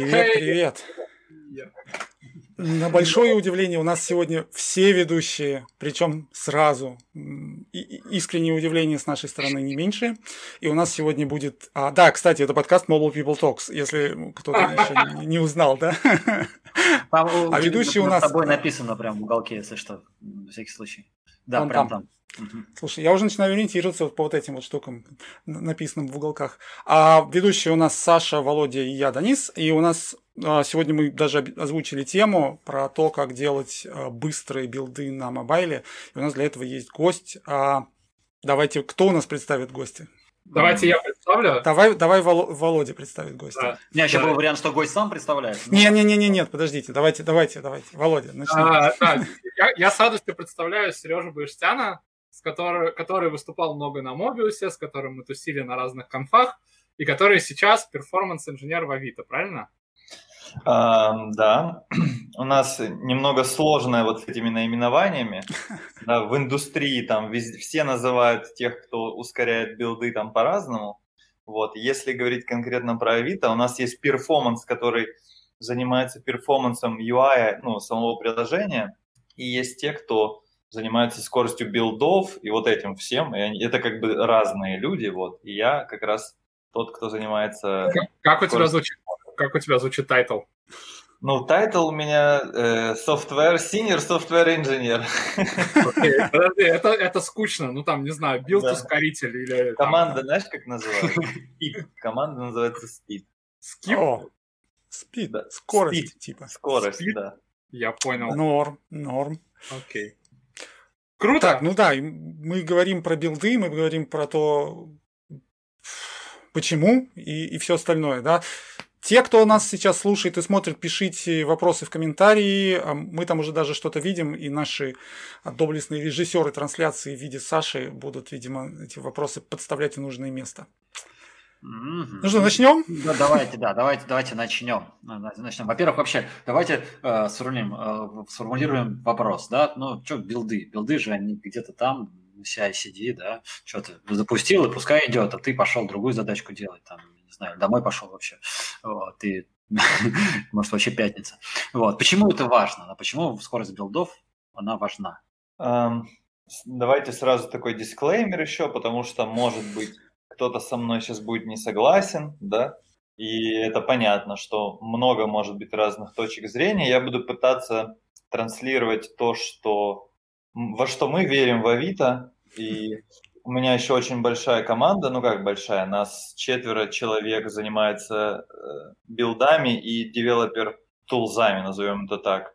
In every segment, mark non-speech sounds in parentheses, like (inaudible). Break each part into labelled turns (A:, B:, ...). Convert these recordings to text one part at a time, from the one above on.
A: Привет, привет. На большое удивление у нас сегодня все ведущие, причем сразу. И искреннее удивление с нашей стороны не меньше. И у нас сегодня будет... А, да, кстати, это подкаст Mobile People Talks, если кто-то (laughs) еще не узнал, да?
B: а ведущий у нас... С тобой написано прям в уголке, если что, на всякий случай. Да, прям там.
A: Слушай, я уже начинаю ориентироваться вот по вот этим вот штукам, написанным в уголках. А ведущие у нас Саша, Володя и я, Данис. И у нас а, сегодня мы даже озвучили тему про то, как делать а, быстрые билды на мобайле. И у нас для этого есть гость. А, давайте, кто у нас представит гостя?
C: Давайте я представлю.
A: Давай, давай Володя представит гостя. Да.
B: У меня еще да. был вариант, что гость сам представляет.
A: Но... Не, не, не, не, нет, подождите, давайте, давайте, давайте, Володя, начнем.
C: А, да. я, я с радостью представляю Сережу Баштяна, с который, который выступал много на Мобиусе, с которым мы тусили на разных конфах, и который сейчас performance-инженер в Авито, правильно?
D: Uh, да, (clears throat) у нас немного сложное вот с этими наименованиями. (laughs) Да, в индустрии там везде, все называют тех, кто ускоряет билды там по-разному. Вот, если говорить конкретно про Авито, у нас есть performance, который занимается performance ом UI, ну, самого приложения, и есть те, кто занимается скоростью билдов и вот этим всем. И они, это как бы разные люди, вот. И я как раз тот, кто занимается...
C: Как, как у тебя звучит? Как у тебя звучит title?
D: Ну, тайтл у меня э, software, senior software engineer.
C: Okay, подожди, это, это скучно. Ну, там, не знаю, билд да. ускоритель или...
D: Команда, там... знаешь, как называется? Speed. Команда называется Speed.
A: Skip? О, speed. Да. Скорость, speed. типа.
D: Скорость, speed? да.
C: Я понял.
A: Норм, норм.
C: Окей.
A: Круто. Так, ну да, мы говорим про билды, мы говорим про то, почему и, и все остальное, да. Те, кто нас сейчас слушает и смотрит, пишите вопросы в комментарии. А мы там уже даже что-то видим, и наши доблестные режиссеры трансляции в виде Саши будут, видимо, эти вопросы подставлять в нужное место. Mm-hmm. Ну что, начнем?
B: Да, давайте, да, давайте, давайте начнем. начнем. Во-первых, вообще, давайте э, сформулируем, э, сформулируем вопрос, да, ну, что билды? Билды же они где-то там, CI-CD, да, что ты запустил, и пускай идет, а ты пошел другую задачку делать, там, не знаю, домой пошел вообще, вот, и, (laughs) может, вообще пятница. Вот, почему это важно? Почему скорость билдов, она важна?
D: Давайте сразу такой дисклеймер еще, потому что, может быть, кто-то со мной сейчас будет не согласен, да, и это понятно, что много может быть разных точек зрения. Я буду пытаться транслировать то, что, во что мы верим в Авито, и у меня еще очень большая команда, ну как большая, нас четверо человек занимается э, билдами и девелопер тулзами, назовем это так,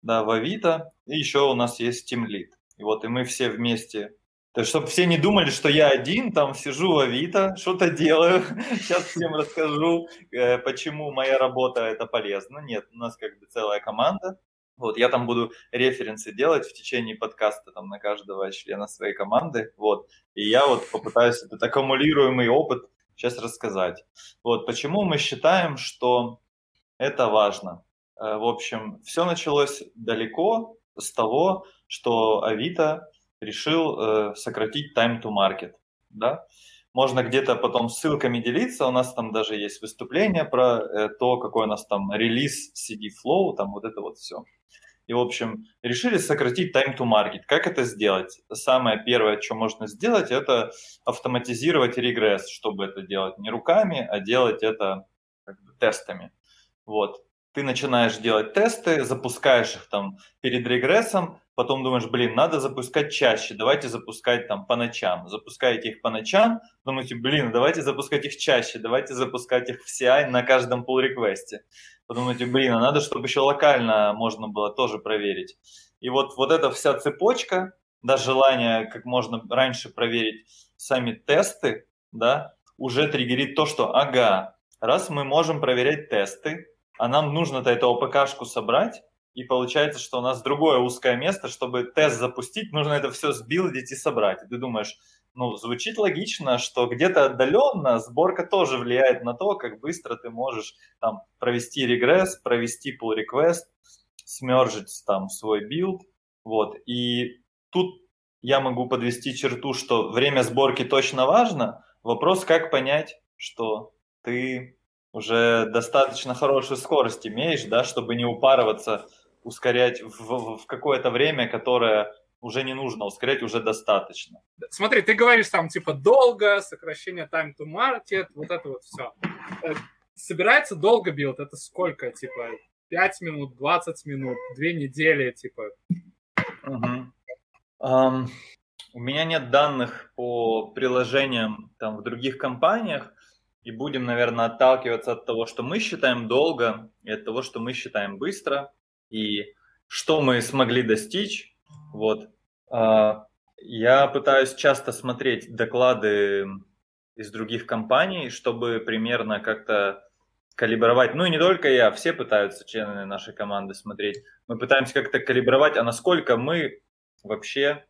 D: да, в Авито, и еще у нас есть Team Lead. И вот и мы все вместе то есть, чтобы все не думали, что я один там сижу в Авито, что-то делаю. (laughs) Сейчас всем расскажу, э, почему моя работа это полезно. Нет, у нас как бы целая команда. Вот, я там буду референсы делать в течение подкаста там на каждого члена своей команды. Вот, и я вот попытаюсь этот аккумулируемый опыт сейчас рассказать. Вот, почему мы считаем, что это важно. Э, в общем, все началось далеко с того, что Авито решил э, сократить time to market, да. Можно где-то потом ссылками делиться, у нас там даже есть выступление про э, то, какой у нас там релиз CD Flow, там вот это вот все. И, в общем, решили сократить time to market. Как это сделать? Самое первое, что можно сделать, это автоматизировать регресс, чтобы это делать не руками, а делать это как бы, тестами. Вот ты начинаешь делать тесты, запускаешь их там перед регрессом, потом думаешь, блин, надо запускать чаще, давайте запускать там по ночам. Запускаете их по ночам, думаете, блин, давайте запускать их чаще, давайте запускать их в CI на каждом pull реквесте Подумаете, блин, а надо, чтобы еще локально можно было тоже проверить. И вот, вот эта вся цепочка, да, желание как можно раньше проверить сами тесты, да, уже триггерит то, что, ага, раз мы можем проверять тесты, а нам нужно-то эту APK шку собрать, и получается, что у нас другое узкое место, чтобы тест запустить, нужно это все сбилдить и собрать. И ты думаешь, ну, звучит логично, что где-то отдаленно сборка тоже влияет на то, как быстро ты можешь там провести регресс, провести pull request, смержить там свой билд, вот. И тут я могу подвести черту, что время сборки точно важно. Вопрос, как понять, что ты уже достаточно хорошую скорость имеешь, да, чтобы не упарываться, ускорять в, в, какое-то время, которое уже не нужно ускорять, уже достаточно.
C: Смотри, ты говоришь там типа долго, сокращение time to market, вот это вот все. Э, собирается долго билд, это сколько? Типа 5 минут, 20 минут, 2 недели, типа.
D: Угу. Um, у меня нет данных по приложениям там в других компаниях, и будем, наверное, отталкиваться от того, что мы считаем долго, и от того, что мы считаем быстро, и что мы смогли достичь. Вот. А, я пытаюсь часто смотреть доклады из других компаний, чтобы примерно как-то калибровать. Ну и не только я, все пытаются члены нашей команды смотреть. Мы пытаемся как-то калибровать, а насколько мы вообще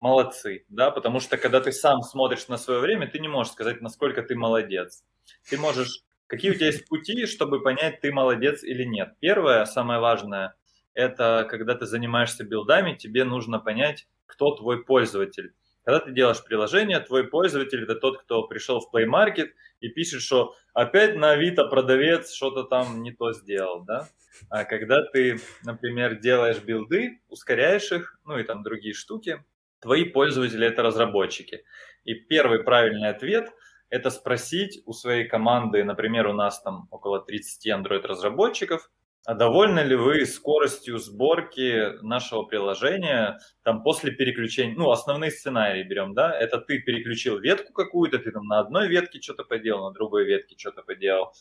D: молодцы, да, потому что когда ты сам смотришь на свое время, ты не можешь сказать, насколько ты молодец. Ты можешь, какие у тебя есть пути, чтобы понять, ты молодец или нет. Первое, самое важное, это когда ты занимаешься билдами, тебе нужно понять, кто твой пользователь. Когда ты делаешь приложение, твой пользователь это тот, кто пришел в Play Market и пишет, что опять на Авито продавец что-то там не то сделал, да? А когда ты, например, делаешь билды, ускоряешь их, ну и там другие штуки, твои пользователи это разработчики. И первый правильный ответ – это спросить у своей команды, например, у нас там около 30 Android-разработчиков, а довольны ли вы скоростью сборки нашего приложения там после переключения, ну, основные сценарии берем, да, это ты переключил ветку какую-то, ты там на одной ветке что-то поделал, на другой ветке что-то поделал,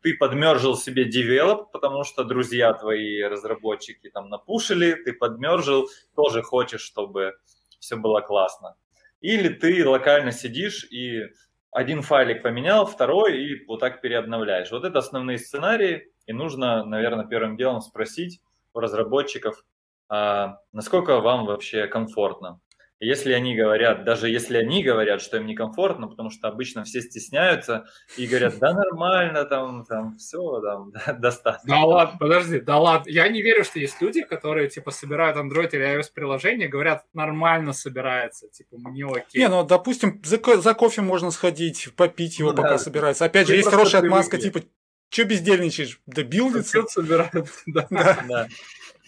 D: ты подмержил себе девелоп, потому что друзья твои разработчики там напушили, ты подмержил, тоже хочешь, чтобы все было классно. Или ты локально сидишь и один файлик поменял, второй, и вот так переобновляешь. Вот это основные сценарии, и нужно, наверное, первым делом спросить у разработчиков, а насколько вам вообще комфортно. Если они говорят, даже если они говорят, что им некомфортно, потому что обычно все стесняются и говорят, да нормально, там, там все, там, (laughs) да, достаточно.
C: Да ладно, подожди, да ладно. Я не верю, что есть люди, которые, типа, собирают Android или iOS приложение, говорят, нормально собирается, типа, мне окей.
A: Не, ну, допустим, за, за кофе можно сходить, попить его, ну, пока да. собирается. Опять же, есть хорошая отмазка, типа, что бездельничаешь? Да билдится.
C: собирают, (laughs)
D: да. да.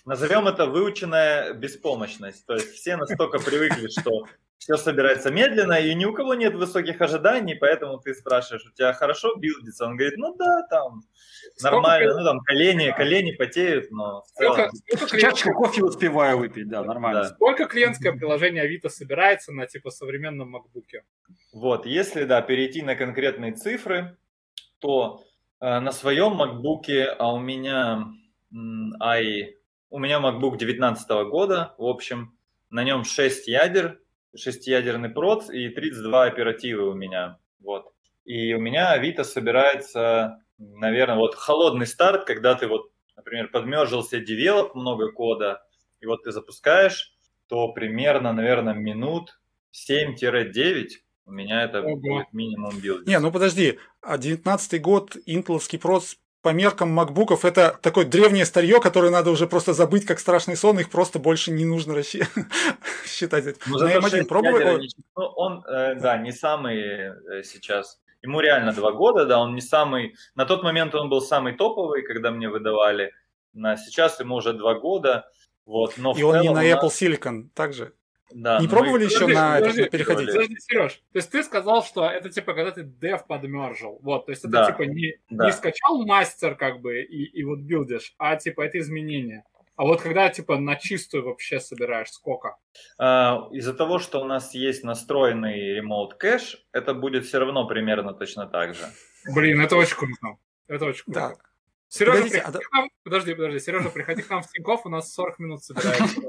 D: Назовем это выученная беспомощность. То есть все настолько привыкли, что все собирается медленно, и ни у кого нет высоких ожиданий, поэтому ты спрашиваешь, у тебя хорошо билдится? Он говорит, ну да, там нормально, сколько... ну там колени, колени потеют, но в
B: целом... Сколько, Чашку кофе успеваю выпить, да, нормально. Да.
C: Сколько клиентское приложение Авито собирается на типа современном MacBook?
D: Вот, если, да, перейти на конкретные цифры, то на своем MacBook, а у меня i у меня MacBook 19 года, в общем, на нем 6 ядер, 6-ядерный проц и 32 оперативы у меня. Вот. И у меня Авито собирается, наверное, вот холодный старт, когда ты вот, например, подмержился develop, много кода, и вот ты запускаешь, то примерно, наверное, минут 7-9 у меня это Ого. будет минимум билд.
A: Не, ну подожди, а 19 год, интеловский проц по меркам макбуков это такое древнее старье, которое надо уже просто забыть как страшный сон, их просто больше не нужно (laughs) считать.
D: Ну, на M1 пробовали? Ну, он, э, да, не самый э, сейчас. Ему реально два года, да, он не самый... На тот момент он был самый топовый, когда мне выдавали. На сейчас ему уже два года. Вот, но
A: И он не на Apple Silicon также? Да, не пробовали еще подожди, на подожди, это переходить?
C: Подожди, Сереж, то есть ты сказал, что это типа когда ты дев подмержил, вот, то есть это да, типа не, да. не скачал мастер как бы и, и вот билдишь, а типа это изменение. А вот когда типа на чистую вообще собираешь, сколько?
D: А, из-за того, что у нас есть настроенный remote кэш, это будет все равно примерно точно так же.
C: Блин, это очень круто. Это очень круто. Да. Сережа, Погодите, приходи а... к нам. Подожди, подожди. Сережа, приходи к нам в Тинькофф, у нас 40 минут собирается.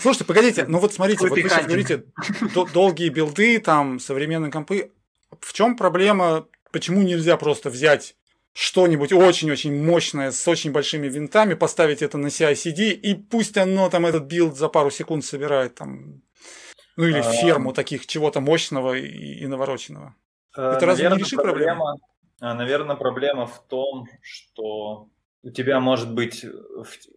A: Слушайте, погодите, ну вот смотрите, вот вы сейчас говорите долгие билды, там, современные компы. В чем проблема, почему нельзя просто взять что-нибудь очень-очень мощное с очень большими винтами, поставить это на CI-CD, и пусть оно там этот билд за пару секунд собирает там, ну или а, ферму таких чего-то мощного и, навороченного.
D: Э, это разве не решит проблему? А, Наверное, проблема в том, что у тебя может быть,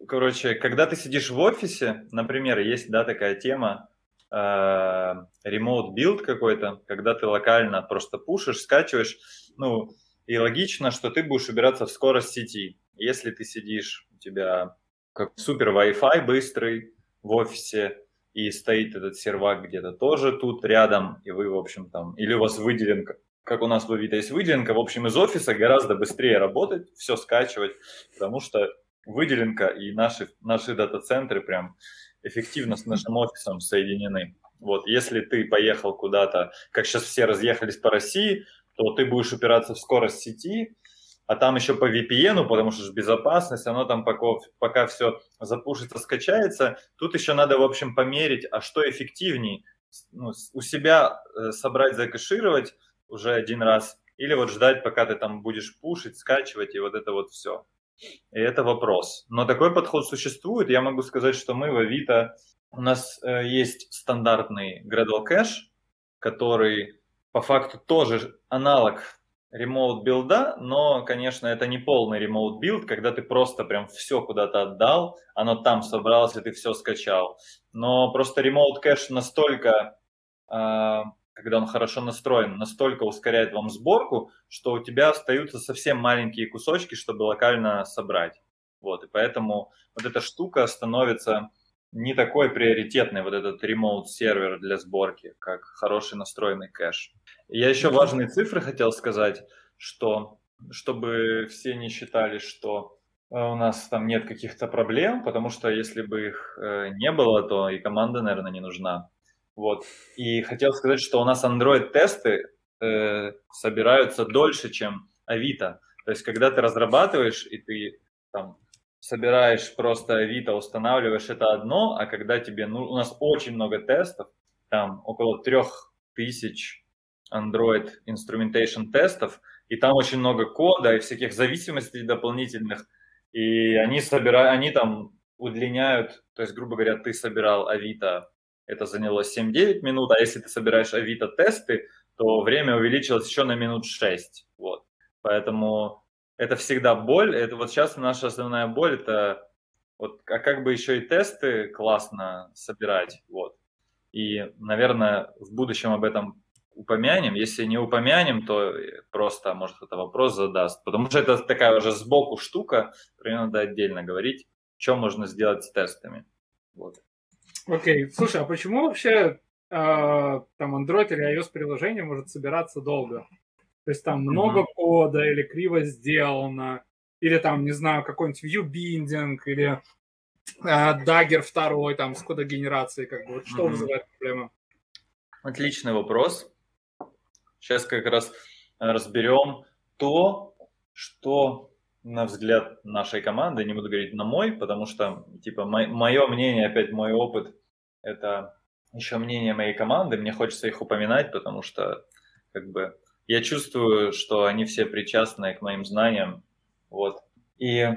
D: короче, когда ты сидишь в офисе, например, есть, да, такая тема, remote build какой-то, когда ты локально просто пушишь, скачиваешь, ну, и логично, что ты будешь убираться в скорость сети. Если ты сидишь, у тебя как супер Wi-Fi быстрый в офисе, и стоит этот сервак где-то тоже тут рядом, и вы, в общем, там, или у вас выделен, как у нас в Авито есть выделенка, в общем, из офиса гораздо быстрее работать, все скачивать, потому что выделенка и наши, наши дата-центры прям эффективно с нашим офисом соединены. Вот, если ты поехал куда-то, как сейчас все разъехались по России, то ты будешь упираться в скорость сети, а там еще по VPN, потому что же безопасность, оно там пока, пока все запушится, скачается. Тут еще надо, в общем, померить, а что эффективней, ну, у себя э, собрать, закэшировать уже один раз, или вот ждать, пока ты там будешь пушить, скачивать, и вот это вот все. И это вопрос. Но такой подход существует. Я могу сказать, что мы в Авито, у нас э, есть стандартный Gradle кэш, который по факту тоже аналог remote билда, но, конечно, это не полный remote build, когда ты просто прям все куда-то отдал, оно там собралось, и ты все скачал. Но просто ремоут кэш настолько, а, когда он хорошо настроен, настолько ускоряет вам сборку, что у тебя остаются совсем маленькие кусочки, чтобы локально собрать. Вот, и поэтому вот эта штука становится не такой приоритетный, вот этот ремоут сервер для сборки, как хороший настроенный кэш. Я еще важные цифры хотел сказать, что чтобы все не считали, что э, у нас там нет каких-то проблем, потому что если бы их э, не было, то и команда, наверное, не нужна. Вот. И хотел сказать, что у нас Android-тесты э, собираются дольше, чем Авито. То есть, когда ты разрабатываешь, и ты там собираешь просто Авито, устанавливаешь это одно, а когда тебе, ну, у нас очень много тестов, там около трех тысяч Android Instrumentation тестов, и там очень много кода и всяких зависимостей дополнительных, и они собирают, они там удлиняют, то есть, грубо говоря, ты собирал Авито, это заняло 7-9 минут, а если ты собираешь Авито тесты, то время увеличилось еще на минут 6, вот. Поэтому это всегда боль, это вот сейчас наша основная боль, это вот, а как бы еще и тесты классно собирать, вот. И, наверное, в будущем об этом упомянем. Если не упомянем, то просто, может, это вопрос задаст. Потому что это такая уже сбоку штука, про нее надо отдельно говорить, что можно сделать с тестами. Вот.
C: Окей, okay. слушай, а почему вообще э, там Android или iOS приложение может собираться долго? То есть там много mm-hmm. кода или криво сделано, или там, не знаю, какой-нибудь view-binding, или э, Dagger второй там с кодогенерацией, как бы, вот что mm-hmm. вызывает проблемы?
D: Отличный вопрос. Сейчас как раз разберем то, что на взгляд нашей команды, не буду говорить на мой, потому что, типа, мое мнение, опять мой опыт, это еще мнение моей команды, мне хочется их упоминать, потому что, как бы, я чувствую, что они все причастны к моим знаниям, вот. И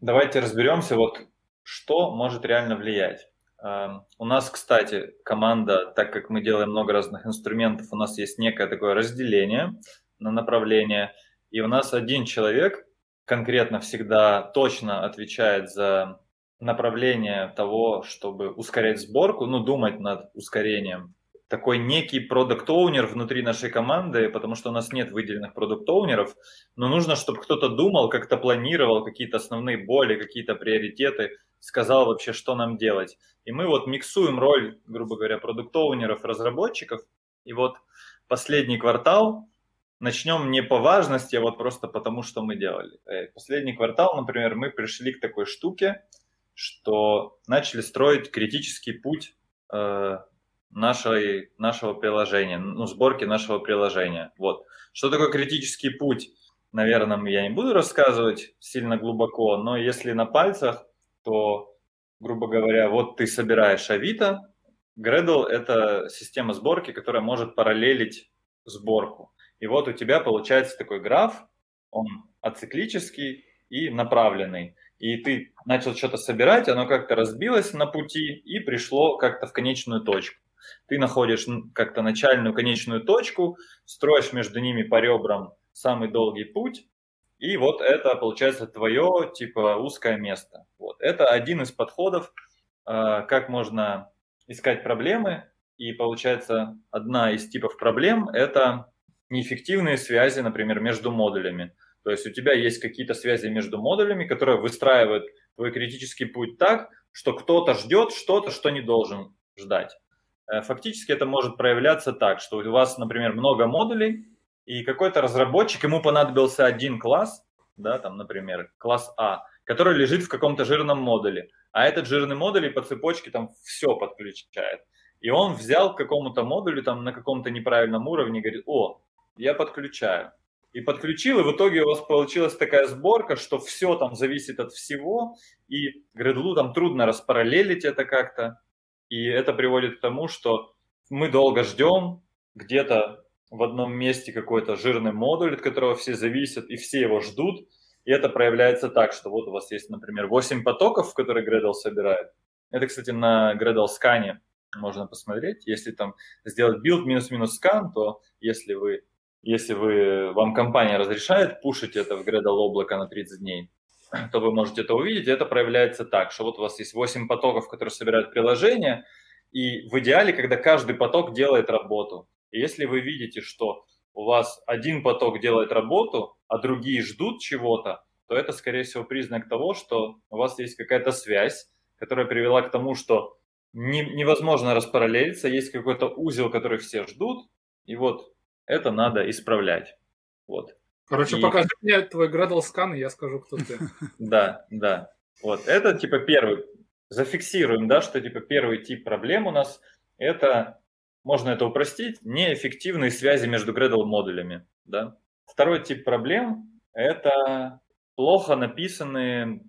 D: давайте разберемся, вот, что может реально влиять. Эм, у нас, кстати, команда, так как мы делаем много разных инструментов, у нас есть некое такое разделение на направление, и у нас один человек конкретно всегда точно отвечает за направление того, чтобы ускорять сборку, ну, думать над ускорением такой некий продукт оунер внутри нашей команды, потому что у нас нет выделенных продукт оунеров но нужно, чтобы кто-то думал, как-то планировал какие-то основные боли, какие-то приоритеты, сказал вообще, что нам делать. И мы вот миксуем роль, грубо говоря, продукт оунеров разработчиков. И вот последний квартал начнем не по важности, а вот просто потому, что мы делали. Э, последний квартал, например, мы пришли к такой штуке, что начали строить критический путь э, нашей, нашего приложения, ну, сборки нашего приложения. Вот. Что такое критический путь? Наверное, я не буду рассказывать сильно глубоко, но если на пальцах, то, грубо говоря, вот ты собираешь Авито, Gradle – это система сборки, которая может параллелить сборку. И вот у тебя получается такой граф, он ациклический и направленный. И ты начал что-то собирать, оно как-то разбилось на пути и пришло как-то в конечную точку ты находишь как-то начальную, конечную точку, строишь между ними по ребрам самый долгий путь, и вот это получается твое типа узкое место. Вот. Это один из подходов, а, как можно искать проблемы И получается, одна из типов проблем – это неэффективные связи, например, между модулями. То есть у тебя есть какие-то связи между модулями, которые выстраивают твой критический путь так, что кто-то ждет что-то, что не должен ждать. Э, фактически это может проявляться так, что у вас, например, много модулей, и какой-то разработчик, ему понадобился один класс, да, там, например, класс А, который лежит в каком-то жирном модуле, а этот жирный модуль и по цепочке там все подключает. И он взял к какому-то модулю там на каком-то неправильном уровне и говорит, о, я подключаю. И подключил, и в итоге у вас получилась такая сборка, что все там зависит от всего, и Gradle там трудно распараллелить это как-то. И это приводит к тому, что мы долго ждем, где-то в одном месте какой-то жирный модуль, от которого все зависят, и все его ждут. И это проявляется так, что вот у вас есть, например, 8 потоков, в которые Gradle собирает. Это, кстати, на Gradle скане можно посмотреть. Если там сделать build минус-минус скан, то если вы, если вы, вам компания разрешает пушить это в Gradle облако на 30 дней, то вы можете это увидеть. Это проявляется так, что вот у вас есть 8 потоков, которые собирают приложение, и в идеале, когда каждый поток делает работу. И если вы видите, что у вас один поток делает работу, а другие ждут чего-то, то это, скорее всего, признак того, что у вас есть какая-то связь, которая привела к тому, что не, невозможно распараллелиться, есть какой-то узел, который все ждут, и вот это надо исправлять. Вот.
C: Короче, и... покажи мне твой Gradle скан, и я скажу, кто ты. (laughs)
D: Да, да. Вот, это типа первый. Зафиксируем, да, что типа первый тип проблем у нас это, можно это упростить, неэффективные связи между Gradle модулями, да. Второй тип проблем это плохо написанный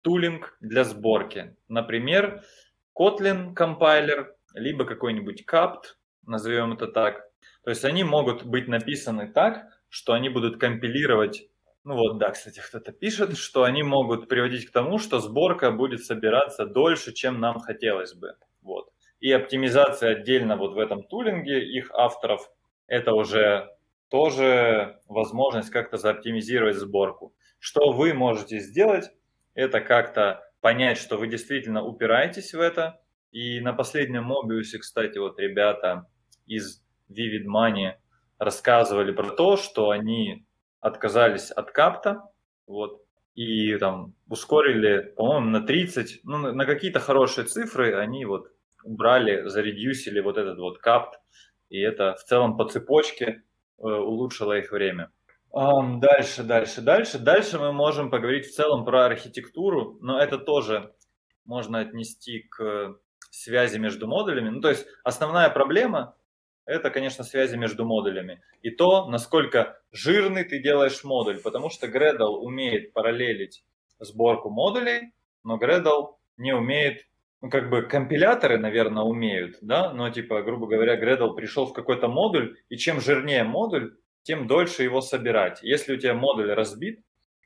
D: тулинг для сборки. Например, Kotlin компайлер, либо какой-нибудь CAPT, назовем это так. То есть они могут быть написаны так, что они будут компилировать ну вот, да, кстати, кто-то пишет, что они могут приводить к тому, что сборка будет собираться дольше, чем нам хотелось бы. Вот. И оптимизация отдельно вот в этом тулинге их авторов, это уже тоже возможность как-то заоптимизировать сборку. Что вы можете сделать, это как-то понять, что вы действительно упираетесь в это. И на последнем Мобиусе, кстати, вот ребята из Vivid Money рассказывали про то, что они отказались от капта, вот, и там ускорили, по-моему, на 30, ну, на, какие-то хорошие цифры они вот убрали, заредюсили вот этот вот капт, и это в целом по цепочке э, улучшило их время. Um, дальше, дальше, дальше. Дальше мы можем поговорить в целом про архитектуру, но это тоже можно отнести к связи между модулями. Ну, то есть основная проблема – это, конечно, связи между модулями. И то, насколько жирный ты делаешь модуль, потому что Gradle умеет параллелить сборку модулей, но Gradle не умеет, ну, как бы компиляторы, наверное, умеют, да, но, типа, грубо говоря, Gradle пришел в какой-то модуль, и чем жирнее модуль, тем дольше его собирать. Если у тебя модуль разбит,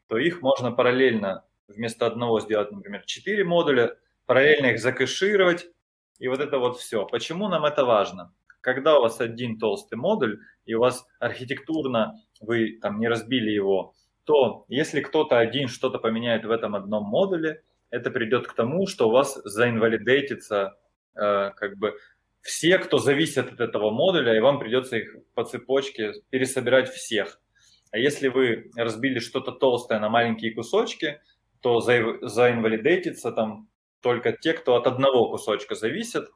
D: то их можно параллельно вместо одного сделать, например, 4 модуля, параллельно их закэшировать, и вот это вот все. Почему нам это важно? Когда у вас один толстый модуль, и у вас архитектурно вы там не разбили его, то если кто-то один что-то поменяет в этом одном модуле, это придет к тому, что у вас заинвалидейтится э, как бы все, кто зависит от этого модуля, и вам придется их по цепочке пересобирать всех. А если вы разбили что-то толстое на маленькие кусочки, то за, заинвалидейтится там только те, кто от одного кусочка зависит.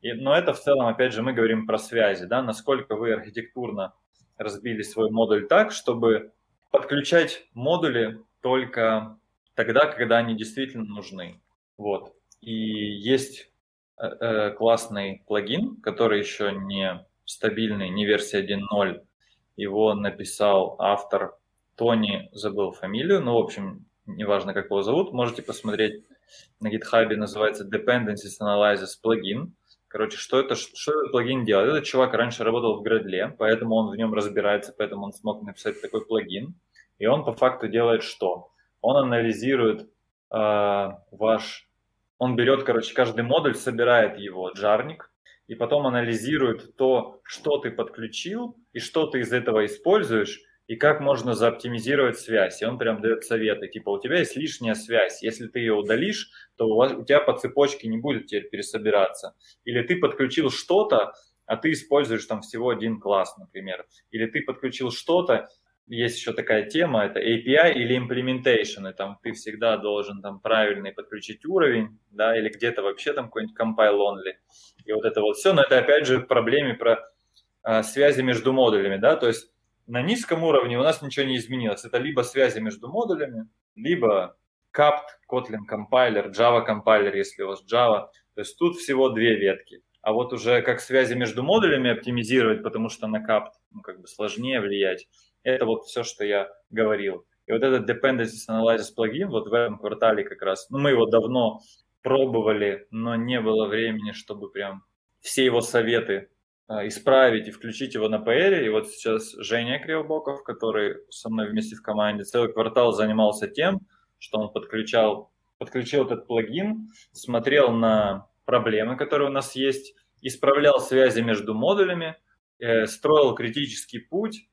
D: И, но это в целом, опять же, мы говорим про связи, да, насколько вы архитектурно разбили свой модуль так, чтобы подключать модули только тогда, когда они действительно нужны. Вот. И есть Э, э, классный плагин, который еще не стабильный, не версия 1.0. Его написал автор Тони, забыл фамилию, но, в общем, неважно, как его зовут, можете посмотреть на GitHub, называется Dependencies Analysis плагин. Короче, что это, что этот плагин делает? Этот чувак раньше работал в Gradle, поэтому он в нем разбирается, поэтому он смог написать такой плагин. И он по факту делает что? Он анализирует э, ваш он берет, короче, каждый модуль, собирает его джарник, и потом анализирует то, что ты подключил, и что ты из этого используешь, и как можно заоптимизировать связь. И он прям дает советы, типа, у тебя есть лишняя связь, если ты ее удалишь, то у, вас, у тебя по цепочке не будет теперь пересобираться. Или ты подключил что-то, а ты используешь там всего один класс, например. Или ты подключил что-то, есть еще такая тема, это API или implementation, и там ты всегда должен там правильный подключить уровень, да, или где-то вообще там какой-нибудь compile only. И вот это вот все, но это опять же проблеме про а, связи между модулями, да, то есть на низком уровне у нас ничего не изменилось. Это либо связи между модулями, либо CAPT, Kotlin компайлер, Java компайлер, если у вас Java. То есть тут всего две ветки. А вот уже как связи между модулями оптимизировать, потому что на CAPT ну, как бы сложнее влиять, это вот все, что я говорил. И вот этот Dependency Analysis плагин вот в этом квартале как раз, ну мы его давно пробовали, но не было времени, чтобы прям все его советы исправить и включить его на PR. И вот сейчас Женя Кривобоков, который со мной вместе в команде целый квартал занимался тем, что он подключал, подключил этот плагин, смотрел на проблемы, которые у нас есть, исправлял связи между модулями, э, строил критический путь,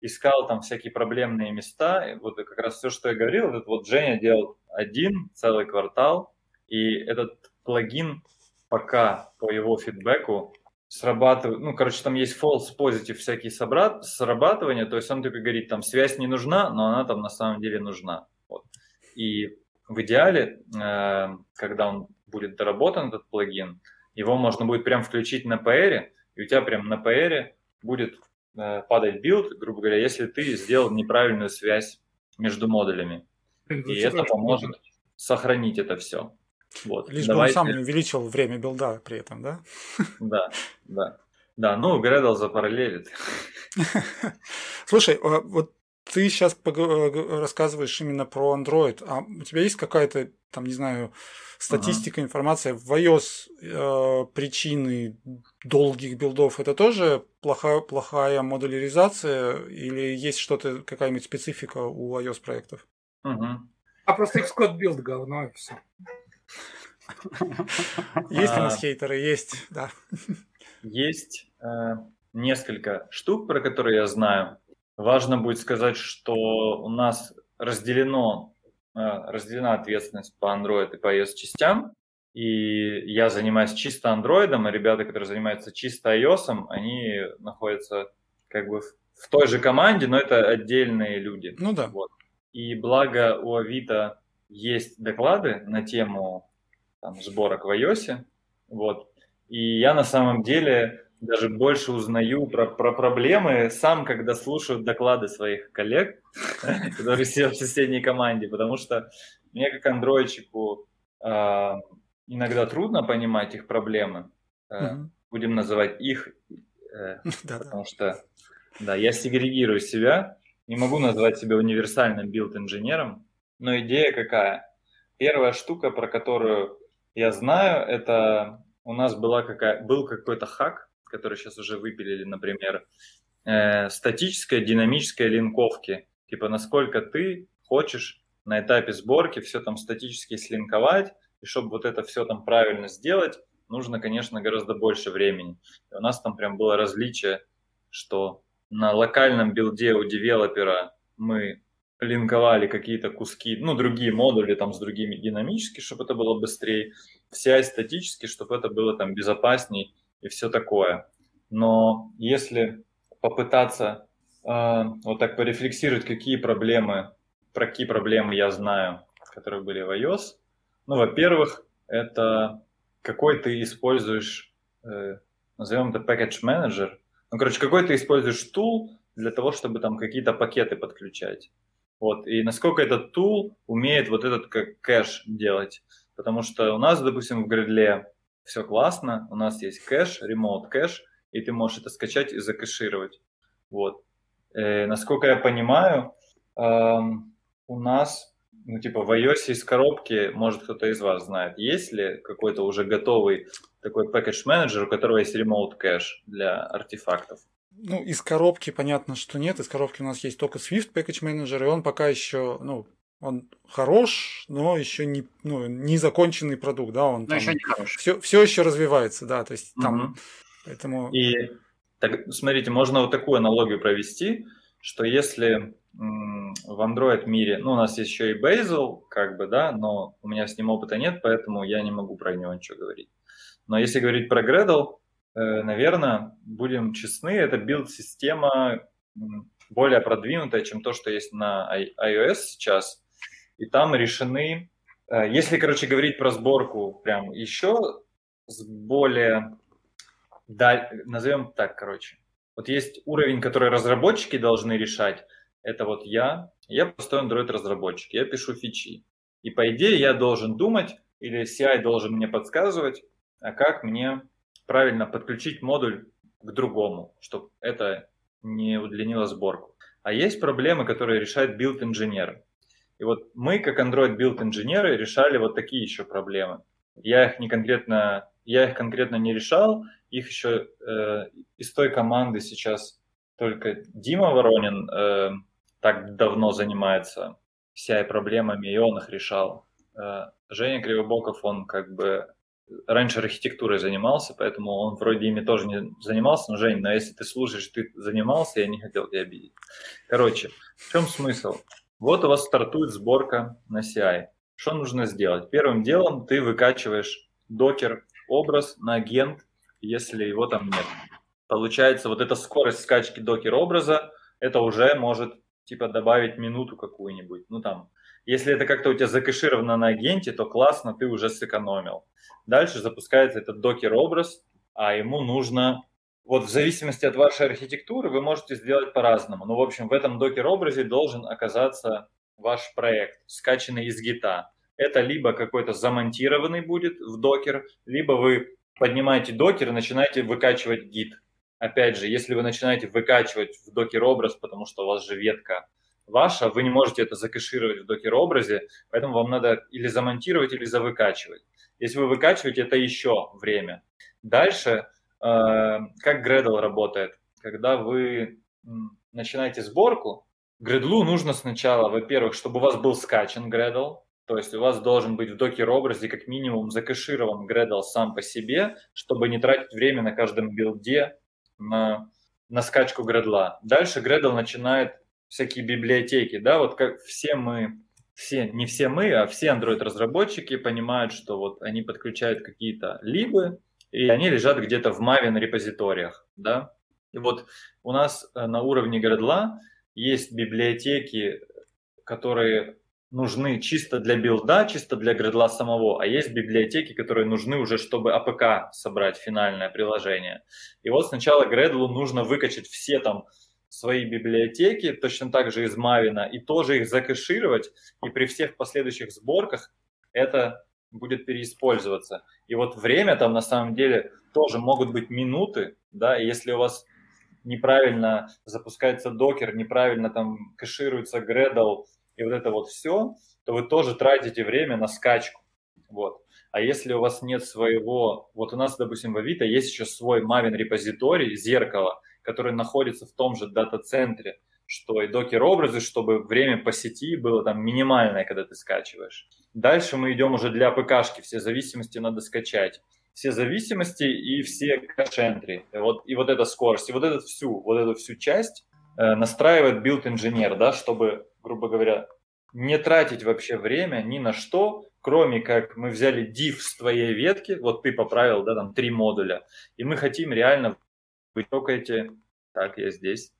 D: искал там всякие проблемные места. И вот как раз все, что я говорил, этот вот Женя делал один целый квартал, и этот плагин пока по его фидбэку срабатывает, ну, короче, там есть false positive всякие собрат, срабатывания, то есть он только говорит, там, связь не нужна, но она там на самом деле нужна. Вот. И в идеале, э, когда он будет доработан, этот плагин, его можно будет прям включить на PR, и у тебя прям на PR будет э, падать билд, грубо говоря, если ты сделал неправильную связь между модулями. И это поможет сохранить это все.
A: Вот. Лишь Давайте... бы он сам не увеличил время билда при этом, да?
D: Да, да. Да, ну, Gradle запараллелит. (laughs)
A: Слушай, а вот ты сейчас э, рассказываешь именно про Android, а у тебя есть какая-то, там, не знаю, статистика, ага. информация в iOS э, причины долгих билдов? Это тоже плохая, плохая модуляризация или есть что-то, какая-нибудь специфика у iOS проектов?
C: Угу. А просто Xcode build говно и все.
A: Есть у нас а. хейтеры, есть, да.
D: Есть э, несколько штук, про которые я знаю. Важно будет сказать, что у нас разделено, э, разделена ответственность по Android и по iOS частям. И я занимаюсь чисто Android, а ребята, которые занимаются чисто iOS, они находятся как бы в той же команде, но это отдельные люди.
A: Ну да.
D: Вот. И благо у Авито есть доклады на тему там, сборок в iOS. Вот. И я на самом деле даже больше узнаю про, про проблемы сам, когда слушаю доклады своих коллег, (laughs) которые сидят в соседней команде, потому что мне как андроидчику а, иногда трудно понимать их проблемы. Э, будем называть их, э, (laughs) потому что да, я сегрегирую себя, не могу назвать себя универсальным билд-инженером, но идея какая? Первая штука, про которую я знаю, это у нас была какая, был какой-то хак, который сейчас уже выпилили, например, э, статическая динамическая линковки. Типа, насколько ты хочешь на этапе сборки все там статически слинковать, и чтобы вот это все там правильно сделать, нужно, конечно, гораздо больше времени. И у нас там прям было различие, что на локальном билде у девелопера мы линковали какие-то куски, ну, другие модули там с другими динамически, чтобы это было быстрее, вся статически, чтобы это было там безопасней и все такое. Но если попытаться э, вот так порефлексировать, какие проблемы, про какие проблемы я знаю, которые были в iOS, ну, во-первых, это какой ты используешь, э, назовем это package manager, ну, короче, какой ты используешь tool для того, чтобы там какие-то пакеты подключать. Вот. И насколько этот тул умеет вот этот как кэш делать. Потому что у нас, допустим, в Gradle все классно, у нас есть кэш, remote кэш, и ты можешь это скачать и закэшировать. Вот. Э, насколько я понимаю, э, у нас, ну, типа, в iOS из коробки, может, кто-то из вас знает, есть ли какой-то уже готовый такой package менеджер, у которого есть remote кэш для артефактов?
A: Ну, из коробки понятно, что нет. Из коробки у нас есть только Swift Package Manager, и он пока еще, ну, он хорош, но еще не, ну, не законченный продукт, да, он но там, еще не хорош. Все, все еще развивается, да, то есть там, угу. поэтому...
D: И, так, смотрите, можно вот такую аналогию провести, что если в Android мире, ну, у нас есть еще и Bazel, как бы, да, но у меня с ним опыта нет, поэтому я не могу про него ничего говорить. Но если говорить про Gradle, наверное, будем честны, это билд-система более продвинутая, чем то, что есть на iOS сейчас. И там решены, э, если, короче, говорить про сборку прям еще с более, назовем так, короче. Вот есть уровень, который разработчики должны решать. Это вот я, я простой Android-разработчик, я пишу фичи. И по идее я должен думать, или CI должен мне подсказывать, а как мне правильно подключить модуль к другому, чтобы это не удлинило сборку. А есть проблемы, которые решает билд-инженер. И вот мы, как Android билд-инженеры, решали вот такие еще проблемы. Я их не конкретно, я их конкретно не решал, их еще э, из той команды сейчас только Дима Воронин э, так давно занимается CI-проблемами, и он их решал. Э, Женя Кривобоков, он как бы раньше архитектурой занимался, поэтому он вроде ими тоже не занимался. Но, Жень, но если ты слушаешь, ты занимался, я не хотел тебя обидеть. Короче, в чем смысл? Вот у вас стартует сборка на CI. Что нужно сделать? Первым делом ты выкачиваешь докер образ на агент, если его там нет. Получается, вот эта скорость скачки докер образа, это уже может типа добавить минуту какую-нибудь. Ну там, если это как-то у тебя закэшировано на агенте, то классно, ты уже сэкономил. Дальше запускается этот докер-образ, а ему нужно... Вот в зависимости от вашей архитектуры вы можете сделать по-разному. Но, ну, в общем, в этом докер-образе должен оказаться ваш проект, скачанный из гита. Это либо какой-то замонтированный будет в докер, либо вы поднимаете докер и начинаете выкачивать гит. Опять же, если вы начинаете выкачивать в докер-образ, потому что у вас же ветка ваша, вы не можете это закэшировать в докер-образе, поэтому вам надо или замонтировать, или завыкачивать. Если вы выкачиваете, это еще время. Дальше, э, как Gradle работает? Когда вы начинаете сборку, Gradle нужно сначала, во-первых, чтобы у вас был скачан Gradle, то есть у вас должен быть в докер-образе как минимум закэширован Gradle сам по себе, чтобы не тратить время на каждом билде на, на скачку Gradle. Дальше Gradle начинает всякие библиотеки, да, вот как все мы, все, не все мы, а все Android-разработчики понимают, что вот они подключают какие-то либы, и они лежат где-то в Maven репозиториях, да. И вот у нас э, на уровне Gradle есть библиотеки, которые нужны чисто для билда, чисто для Gradle самого, а есть библиотеки, которые нужны уже, чтобы APK собрать финальное приложение. И вот сначала Gradle нужно выкачать все там свои библиотеки, точно так же из Мавина, и тоже их закэшировать, и при всех последующих сборках это будет переиспользоваться. И вот время там на самом деле тоже могут быть минуты, да, и если у вас неправильно запускается докер, неправильно там кэшируется Gradle и вот это вот все, то вы тоже тратите время на скачку. Вот. А если у вас нет своего, вот у нас, допустим, в Авито есть еще свой Maven репозиторий, зеркало, который находится в том же дата-центре, что и докер-образы, чтобы время по сети было там минимальное, когда ты скачиваешь. Дальше мы идем уже для ПКшки, все зависимости надо скачать. Все зависимости и все кэш-энтри. Вот, и вот эта скорость, и вот эту всю, вот эту всю часть э, настраивает билд-инженер, да, чтобы, грубо говоря, не тратить вообще время ни на что, кроме как мы взяли div с твоей ветки, вот ты поправил, да, там три модуля, и мы хотим реально вы только Так, я здесь.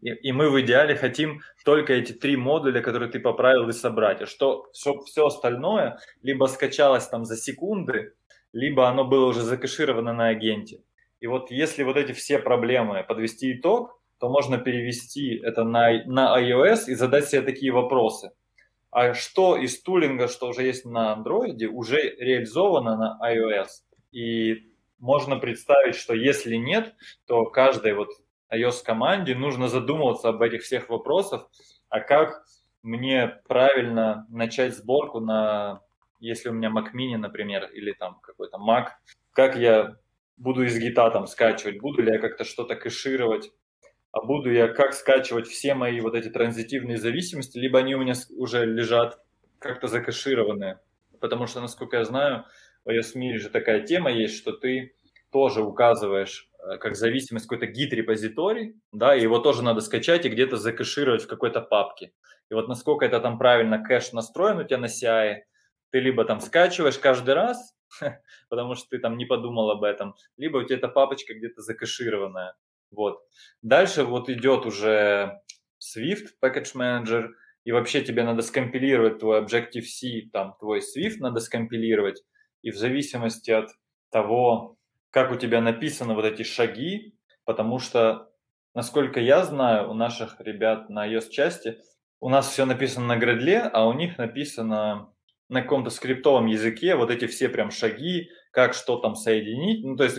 D: И, и мы в идеале хотим только эти три модуля, которые ты поправил и собрать. А что, чтобы все остальное либо скачалось там за секунды, либо оно было уже закэшировано на агенте. И вот если вот эти все проблемы подвести итог, то можно перевести это на, на iOS и задать себе такие вопросы. А что из тулинга, что уже есть на Android, уже реализовано на iOS? И можно представить, что если нет, то каждой вот iOS-команде нужно задумываться об этих всех вопросах, а как мне правильно начать сборку на, если у меня Mac Mini, например, или там какой-то Mac, как я буду из гита там скачивать, буду ли я как-то что-то кэшировать, а буду я как скачивать все мои вот эти транзитивные зависимости, либо они у меня уже лежат как-то закэшированные. Потому что, насколько я знаю, в iOS же такая тема есть, что ты тоже указываешь э, как зависимость какой-то гид-репозиторий, да, и его тоже надо скачать и где-то закэшировать в какой-то папке. И вот насколько это там правильно кэш настроен у тебя на CI, ты либо там скачиваешь каждый раз, (laughs) потому что ты там не подумал об этом, либо у тебя эта папочка где-то закэшированная. Вот. Дальше вот идет уже Swift Package Manager, и вообще тебе надо скомпилировать твой Objective-C, там твой Swift надо скомпилировать, и в зависимости от того, как у тебя написаны вот эти шаги, потому что, насколько я знаю, у наших ребят на iOS-части у нас все написано на гредле, а у них написано на каком-то скриптовом языке вот эти все прям шаги, как что там соединить. Ну, то есть,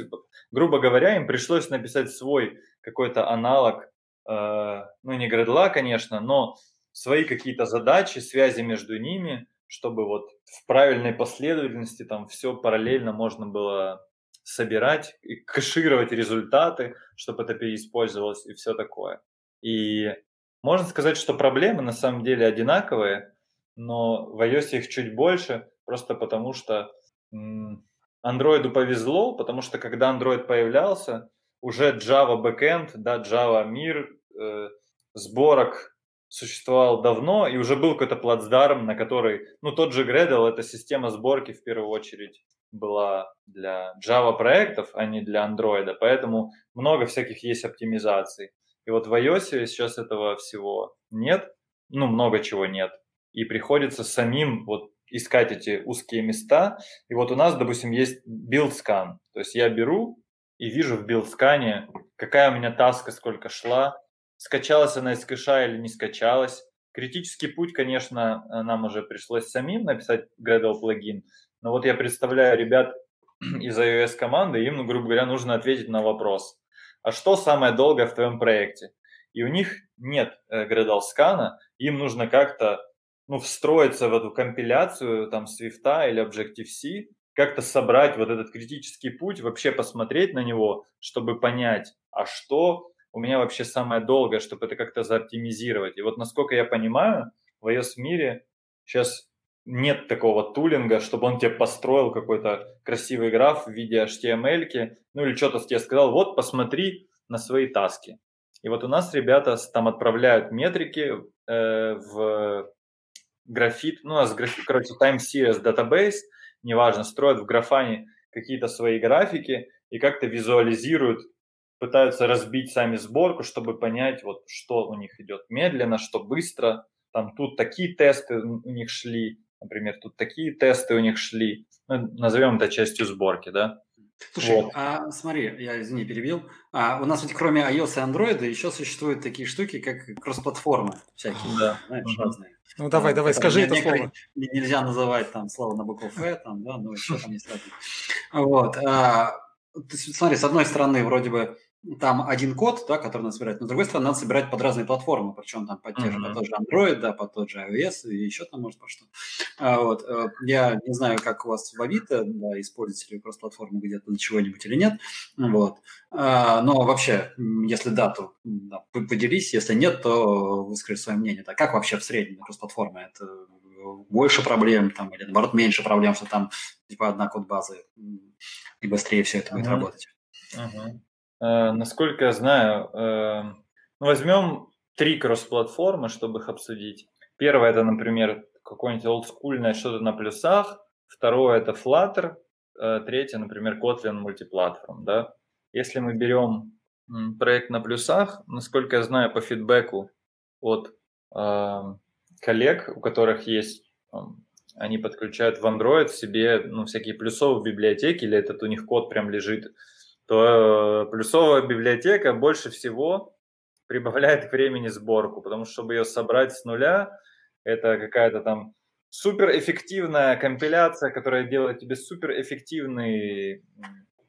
D: грубо говоря, им пришлось написать свой какой-то аналог, э, ну, не гредла, конечно, но свои какие-то задачи, связи между ними, чтобы вот в правильной последовательности там все параллельно можно было собирать и кэшировать результаты, чтобы это переиспользовалось и все такое. И можно сказать, что проблемы на самом деле одинаковые, но в iOS их чуть больше, просто потому что Android повезло, потому что когда Android появлялся, уже Java backend, да, Java мир э, сборок существовал давно, и уже был какой-то плацдарм, на который, ну, тот же Gradle, это система сборки в первую очередь была для Java проектов, а не для Android, поэтому много всяких есть оптимизаций. И вот в iOS сейчас этого всего нет, ну, много чего нет. И приходится самим вот искать эти узкие места. И вот у нас, допустим, есть build scan. То есть я беру и вижу в scan, какая у меня таска, сколько шла, скачалась она из кэша или не скачалась. Критический путь, конечно, нам уже пришлось самим написать Gradle плагин. Но вот я представляю ребят (clears throat) из iOS команды, им, грубо говоря, нужно ответить на вопрос а что самое долгое в твоем проекте? И у них нет э, Gradle скана, им нужно как-то ну, встроиться в эту компиляцию там Swift или Objective-C, как-то собрать вот этот критический путь, вообще посмотреть на него, чтобы понять, а что у меня вообще самое долгое, чтобы это как-то заоптимизировать. И вот насколько я понимаю, в iOS мире сейчас нет такого тулинга, чтобы он тебе построил какой-то красивый граф в виде HTML, ну или что-то тебе сказал, вот посмотри на свои таски. И вот у нас ребята там отправляют метрики э, в графит, ну, у нас графит, короче, Time Series Database, неважно, строят в графане какие-то свои графики и как-то визуализируют, пытаются разбить сами сборку, чтобы понять, вот что у них идет медленно, что быстро. Там тут такие тесты у них шли, Например, тут такие тесты у них шли. Ну, назовем это частью сборки, да.
B: Слушай, вот. а смотри, я, извини, перебил. А, у нас ведь кроме iOS и Android еще существуют такие штуки, как кроссплатформы всякие, да. знаешь, угу. разные.
A: Ну давай, давай, скажи это слово.
B: Нельзя называть там слово на букву F, там, да, ну еще там есть разные. Вот. А, смотри, с одной стороны, вроде бы там один код, да, который надо собирать, но с другой стороны, надо собирать под разные платформы, причем там под, те же, mm-hmm. под тот же Android, да, под тот же iOS и еще там, может, по что. А, вот. Э, я не знаю, как у вас в Авито, да, используете ли кросс-платформу где-то для чего-нибудь или нет, вот. А, но вообще, если да, то да, поделись, если нет, то выскажи свое мнение. Да, как вообще в среднем кросс-платформа? Это больше проблем там, или наоборот меньше проблем, что там типа одна код-база и быстрее все это будет mm-hmm. работать?
D: Uh-huh. Э, насколько я знаю, э, ну, возьмем три кросс-платформы, чтобы их обсудить. Первое это, например, какое-нибудь олдскульное что-то на плюсах. Второе это Flutter. Э, третье, например, Kotlin мультиплатформ. Да? Если мы берем проект на плюсах, насколько я знаю по фидбэку от э, коллег, у которых есть, они подключают в Android себе ну, всякие плюсовые библиотеки, или этот у них код прям лежит то э, плюсовая библиотека больше всего прибавляет к времени сборку, потому что чтобы ее собрать с нуля, это какая-то там суперэффективная компиляция, которая делает тебе суперэффективный,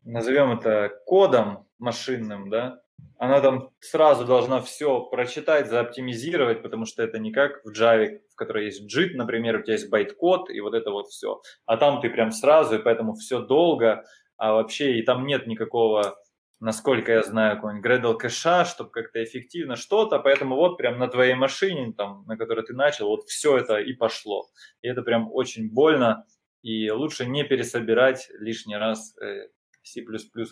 D: назовем это кодом машинным, да, она там сразу должна все прочитать, заоптимизировать, потому что это не как в Java, в которой есть JIT, например, у тебя есть байт-код, и вот это вот все. А там ты прям сразу, и поэтому все долго, а вообще и там нет никакого, насколько я знаю, какого-нибудь Gradle кэша, чтобы как-то эффективно что-то, поэтому вот прям на твоей машине, там, на которой ты начал, вот все это и пошло. И это прям очень больно, и лучше не пересобирать лишний раз э, C++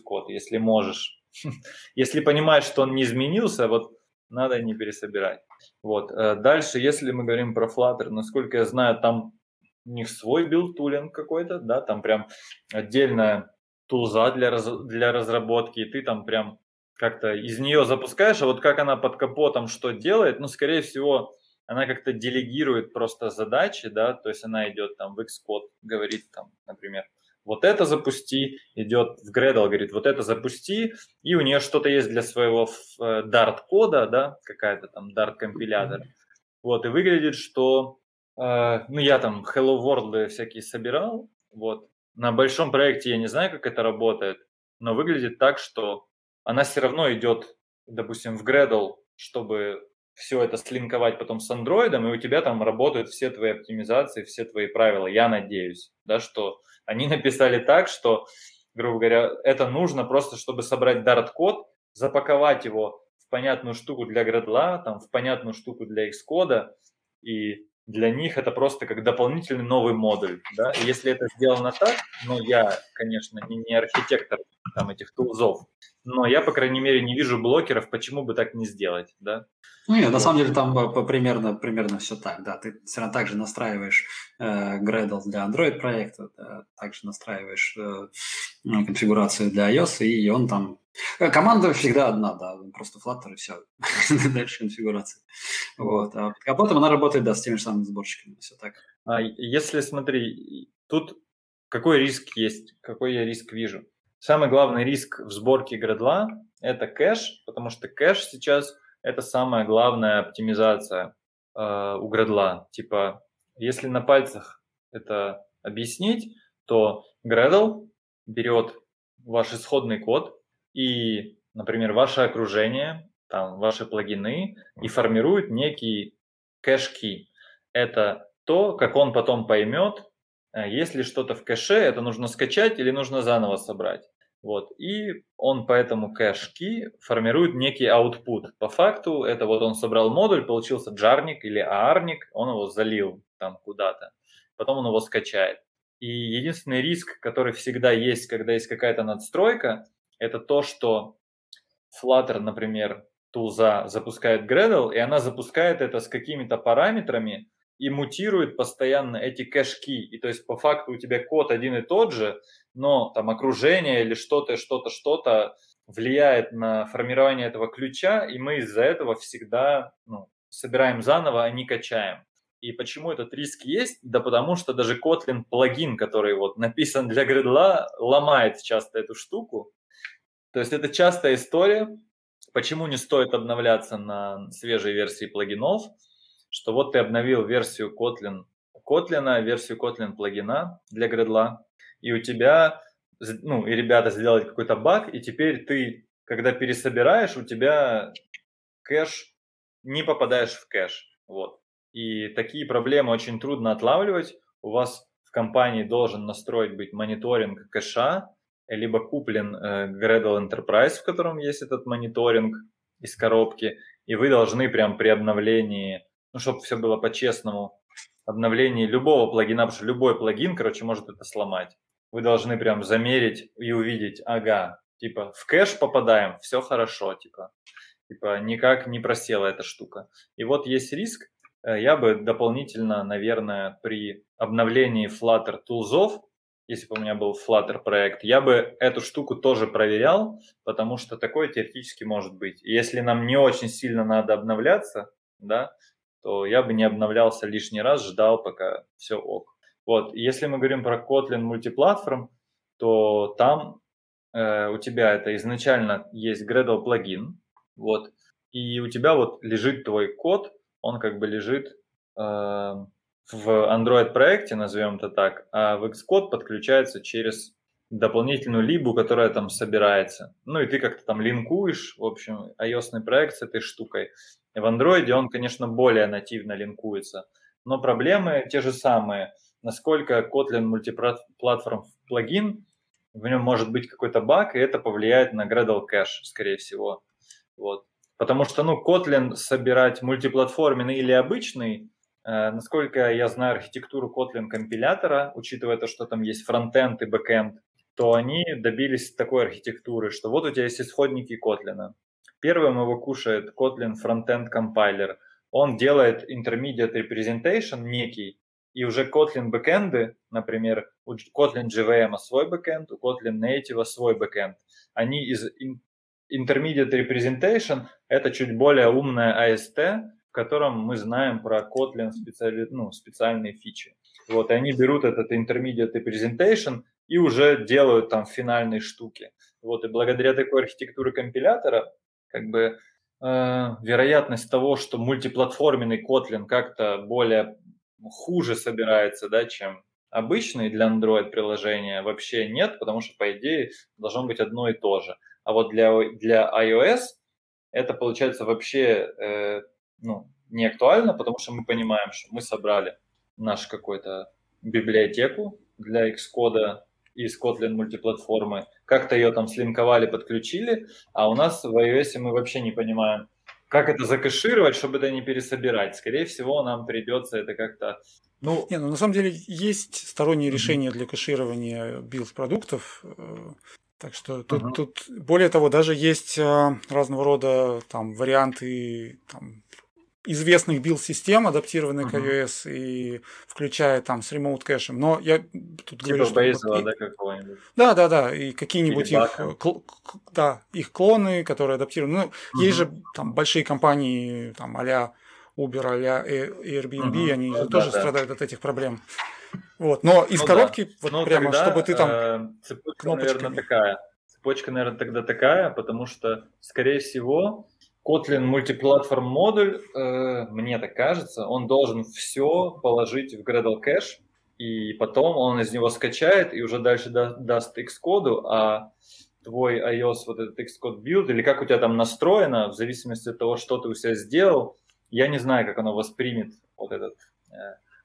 D: код, если можешь. (laughs) Если понимаешь, что он не изменился, вот надо не пересобирать. Вот. Э, дальше, если мы говорим про Flutter, насколько я знаю, там у них свой build tooling какой-то, да, там прям отдельная тулза для, раз, для разработки, и ты там прям как-то из нее запускаешь, а вот как она под капотом что делает, ну, скорее всего, она как-то делегирует просто задачи, да, то есть она идет там в Xcode, говорит там, например, вот это запусти, идет в Gradle, говорит, вот это запусти, и у нее что-то есть для своего э, Dart кода, да, какая-то там Dart компилятор. Вот, и выглядит, что, э, ну, я там Hello World всякие собирал, вот, на большом проекте я не знаю, как это работает, но выглядит так, что она все равно идет, допустим, в Gradle, чтобы все это слинковать потом с андроидом, и у тебя там работают все твои оптимизации, все твои правила. Я надеюсь, да, что они (laughs) написали так, что, грубо говоря, это нужно просто, чтобы собрать Dart-код, запаковать его в понятную штуку для Gradle, там, в понятную штуку для Xcode, и для них это просто как дополнительный новый модуль. Да? И если это сделано так, ну, я, конечно, не, архитектор там, этих тулзов, но я, по крайней мере, не вижу блокеров, почему бы так не сделать, да.
B: Ну, нет, на самом деле там примерно, примерно все так, да. Ты все равно также настраиваешь э, Gradle для Android проекта, да, также настраиваешь э, конфигурацию для iOS, и он там... Э, команда всегда одна, да, просто Flutter и все. (laughs) Дальше конфигурация. Вот. А потом она работает, да, с теми же самыми сборщиками, все так.
D: А если, смотри, тут какой риск есть, какой я риск вижу? Самый главный риск в сборке градла – это кэш, потому что кэш сейчас – это самая главная оптимизация э, у градла. Типа, если на пальцах это объяснить, то Gradle берет ваш исходный код и, например, ваше окружение, там, ваши плагины, и формирует некий кэш-ки. Это то, как он потом поймет, э, если что-то в кэше, это нужно скачать или нужно заново собрать. Вот. И он по этому кэш-ки формирует некий output. По факту это вот он собрал модуль, получился джарник или аарник, он его залил там куда-то. Потом он его скачает. И единственный риск, который всегда есть, когда есть какая-то надстройка, это то, что Flutter, например, тулза запускает Gradle, и она запускает это с какими-то параметрами, и мутирует постоянно эти кэшки. И то есть по факту у тебя код один и тот же, но там окружение или что-то, что-то, что-то влияет на формирование этого ключа, и мы из-за этого всегда ну, собираем заново, а не качаем. И почему этот риск есть? Да потому что даже Kotlin плагин, который вот написан для Gradle, ломает часто эту штуку. То есть это частая история. Почему не стоит обновляться на свежей версии плагинов? что вот ты обновил версию Kotlin, Kotlin, версию Kotlin плагина для Gradle, и у тебя, ну, и ребята сделали какой-то баг, и теперь ты, когда пересобираешь, у тебя кэш, не попадаешь в кэш, вот. И такие проблемы очень трудно отлавливать. У вас в компании должен настроить быть мониторинг кэша, либо куплен э, Gradle Enterprise, в котором есть этот мониторинг из коробки, и вы должны прям при обновлении ну, чтобы все было по-честному, обновлении любого плагина, потому что любой плагин, короче, может это сломать. Вы должны прям замерить и увидеть, ага, типа в кэш попадаем, все хорошо, типа, типа никак не просела эта штука. И вот есть риск, э, я бы дополнительно, наверное, при обновлении Flutter тулзов, если бы у меня был Flutter проект, я бы эту штуку тоже проверял, потому что такое теоретически может быть. Если нам не очень сильно надо обновляться, да, то я бы не обновлялся лишний раз, ждал, пока все ок. Вот, если мы говорим про Kotlin мультиплатформ, то там э, у тебя это изначально есть Gradle плагин, вот, и у тебя вот лежит твой код, он как бы лежит э, в Android проекте, назовем это так, а в Xcode подключается через дополнительную либу, которая там собирается. Ну и ты как-то там линкуешь, в общем, ios проект с этой штукой. И в Android он, конечно, более нативно линкуется, но проблемы те же самые. Насколько Kotlin Multiplatform плагин, в нем может быть какой-то баг, и это повлияет на Gradle кэш, скорее всего. Вот. Потому что, ну, Kotlin собирать мультиплатформенный или обычный, насколько я знаю архитектуру Kotlin компилятора, учитывая то, что там есть фронтенд и бэкенд, то они добились такой архитектуры, что вот у тебя есть исходники Kotlin. Первым его кушает Kotlin Frontend Compiler. Он делает intermediate representation некий, и уже Kotlin бэкэнды, например, у Kotlin JVM свой бэкэнд, у Kotlin Native свой бэкэнд, они из Intermediate Representation – это чуть более умная AST, котором мы знаем про Kotlin специали, ну, специальные фичи. Вот, и они берут этот Intermediate Representation и уже делают там финальные штуки. Вот, и благодаря такой архитектуре компилятора, как бы э, вероятность того, что мультиплатформенный Kotlin как-то более хуже собирается, да, чем обычный для Android приложения, вообще нет, потому что, по идее, должно быть одно и то же. А вот для, для iOS это получается вообще э, ну, не актуально, потому что мы понимаем, что мы собрали наш какой-то библиотеку для Xcode из Kotlin мультиплатформы, как-то ее там слинковали, подключили, а у нас в iOS мы вообще не понимаем, как это закэшировать, чтобы это не пересобирать. Скорее всего, нам придется это как-то...
A: Ну... Не, ну на самом деле есть сторонние mm-hmm. решения для кэширования билд-продуктов. Э, так что тут, uh-huh. тут, более того, даже есть э, разного рода там варианты там, известных билд-систем, адаптированных uh-huh. к iOS, и включая там с ремоут кэшем. Но я тут
D: типа говорю, что... Бейзела, вот, да, какого-нибудь?
A: Да, да, да, и какие-нибудь их, кл- да, их клоны, которые адаптированы. Ну, uh-huh. есть же там большие компании, там, а Uber, а Airbnb, uh-huh. они да, тоже да, страдают да. от этих проблем. Вот, но из ну, коробки, да. вот ну, прямо, тогда, чтобы ты там э,
D: цепочка, наверное, такая. Цепочка, наверное, тогда такая, потому что, скорее всего, Kotlin мультиплатформ модуль, э, мне так кажется, он должен все положить в Gradle кэш, и потом он из него скачает и уже дальше да, даст Xcode, а твой iOS, вот этот Xcode build, или как у тебя там настроено, в зависимости от того, что ты у себя сделал, я не знаю, как оно воспримет вот этот э,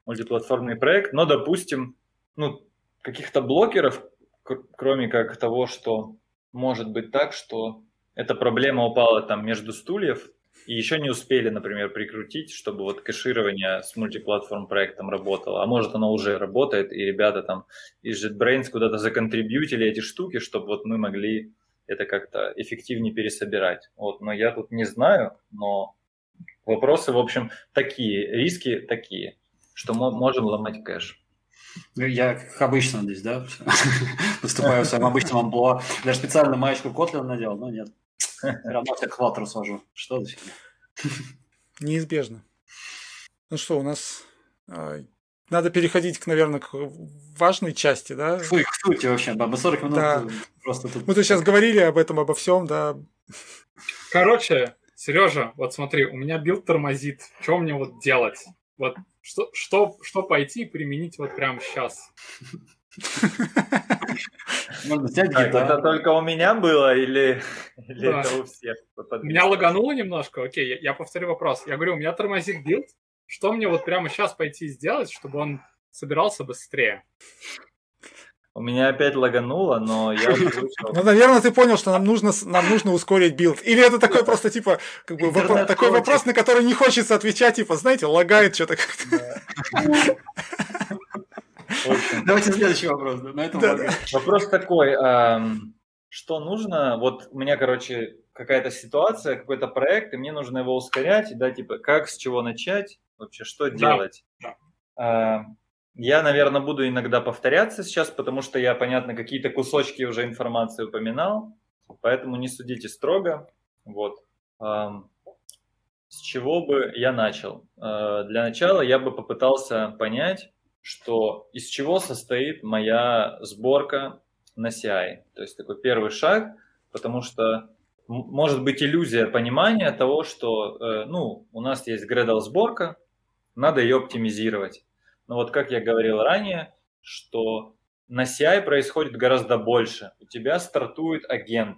D: мультиплатформный проект, но, допустим, ну, каких-то блокеров, кроме как того, что может быть так, что эта проблема упала там между стульев, и еще не успели, например, прикрутить, чтобы вот кэширование с мультиплатформ проектом работало. А может, оно уже работает, и ребята там из JetBrains куда-то законтрибьютили эти штуки, чтобы вот мы могли это как-то эффективнее пересобирать. Вот, но я тут не знаю, но вопросы, в общем, такие, риски такие, что мы можем ломать кэш.
B: Ну, я, как обычно здесь, да, (laughs) выступаю в своем обычном амплуа. Даже специально маечку Котлин надел, но нет. Равно всех к ватеру свожу. Что за фигня? (laughs)
A: Неизбежно. Ну что, у нас а, надо переходить, к, наверное, к важной части, да?
B: Фу, к сути вообще, да, 40 минут да. просто
A: тут... Мы тут сейчас говорили об этом, обо всем, да.
C: Короче, Сережа, вот смотри, у меня билд тормозит. Что мне вот делать? Вот что, что, что пойти и применить вот прямо сейчас?
D: Можно взять так, Это только у меня было или, или да. это у всех?
C: Меня лагануло немножко. Окей, я, я повторю вопрос. Я говорю, у меня тормозит билд. Что мне вот прямо сейчас пойти сделать, чтобы он собирался быстрее?
D: У меня опять лагануло, но я (laughs)
A: Ну, наверное, ты понял, что нам нужно, нам нужно ускорить билд. Или это такой просто, типа, как бы, вопрос, такой вопрос, на который не хочется отвечать, типа, знаете, лагает что-то как-то. (laughs)
B: Давайте следующий вопрос. На этом да,
D: да. Вопрос такой, что нужно? Вот у меня, короче, какая-то ситуация, какой-то проект, и мне нужно его ускорять, да, типа, как, с чего начать, вообще, что делать? Да. Я, наверное, буду иногда повторяться сейчас, потому что я, понятно, какие-то кусочки уже информации упоминал, поэтому не судите строго. Вот. С чего бы я начал? Э, для начала я бы попытался понять, что из чего состоит моя сборка на CI. То есть такой первый шаг, потому что может быть иллюзия понимания того, что э, ну, у нас есть Gradle сборка, надо ее оптимизировать. Но вот как я говорил ранее, что на CI происходит гораздо больше. У тебя стартует агент.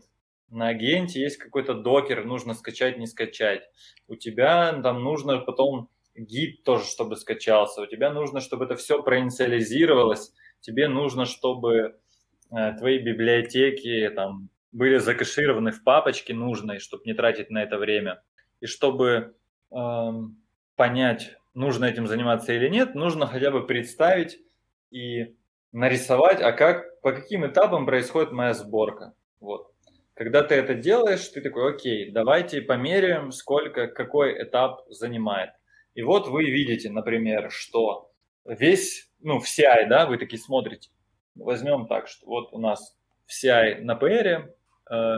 D: На агенте есть какой-то докер, нужно скачать, не скачать. У тебя там нужно потом гид тоже, чтобы скачался. У тебя нужно, чтобы это все проинициализировалось. Тебе нужно, чтобы э, твои библиотеки там были закэшированы в папочке нужной, чтобы не тратить на это время. И чтобы э, понять, нужно этим заниматься или нет, нужно хотя бы представить и нарисовать, а как, по каким этапам происходит моя сборка. Вот. Когда ты это делаешь, ты такой, окей, давайте померяем, сколько, какой этап занимает. И вот вы видите, например, что весь, ну, в CI, да, вы такие смотрите. Возьмем так, что вот у нас в CI на PR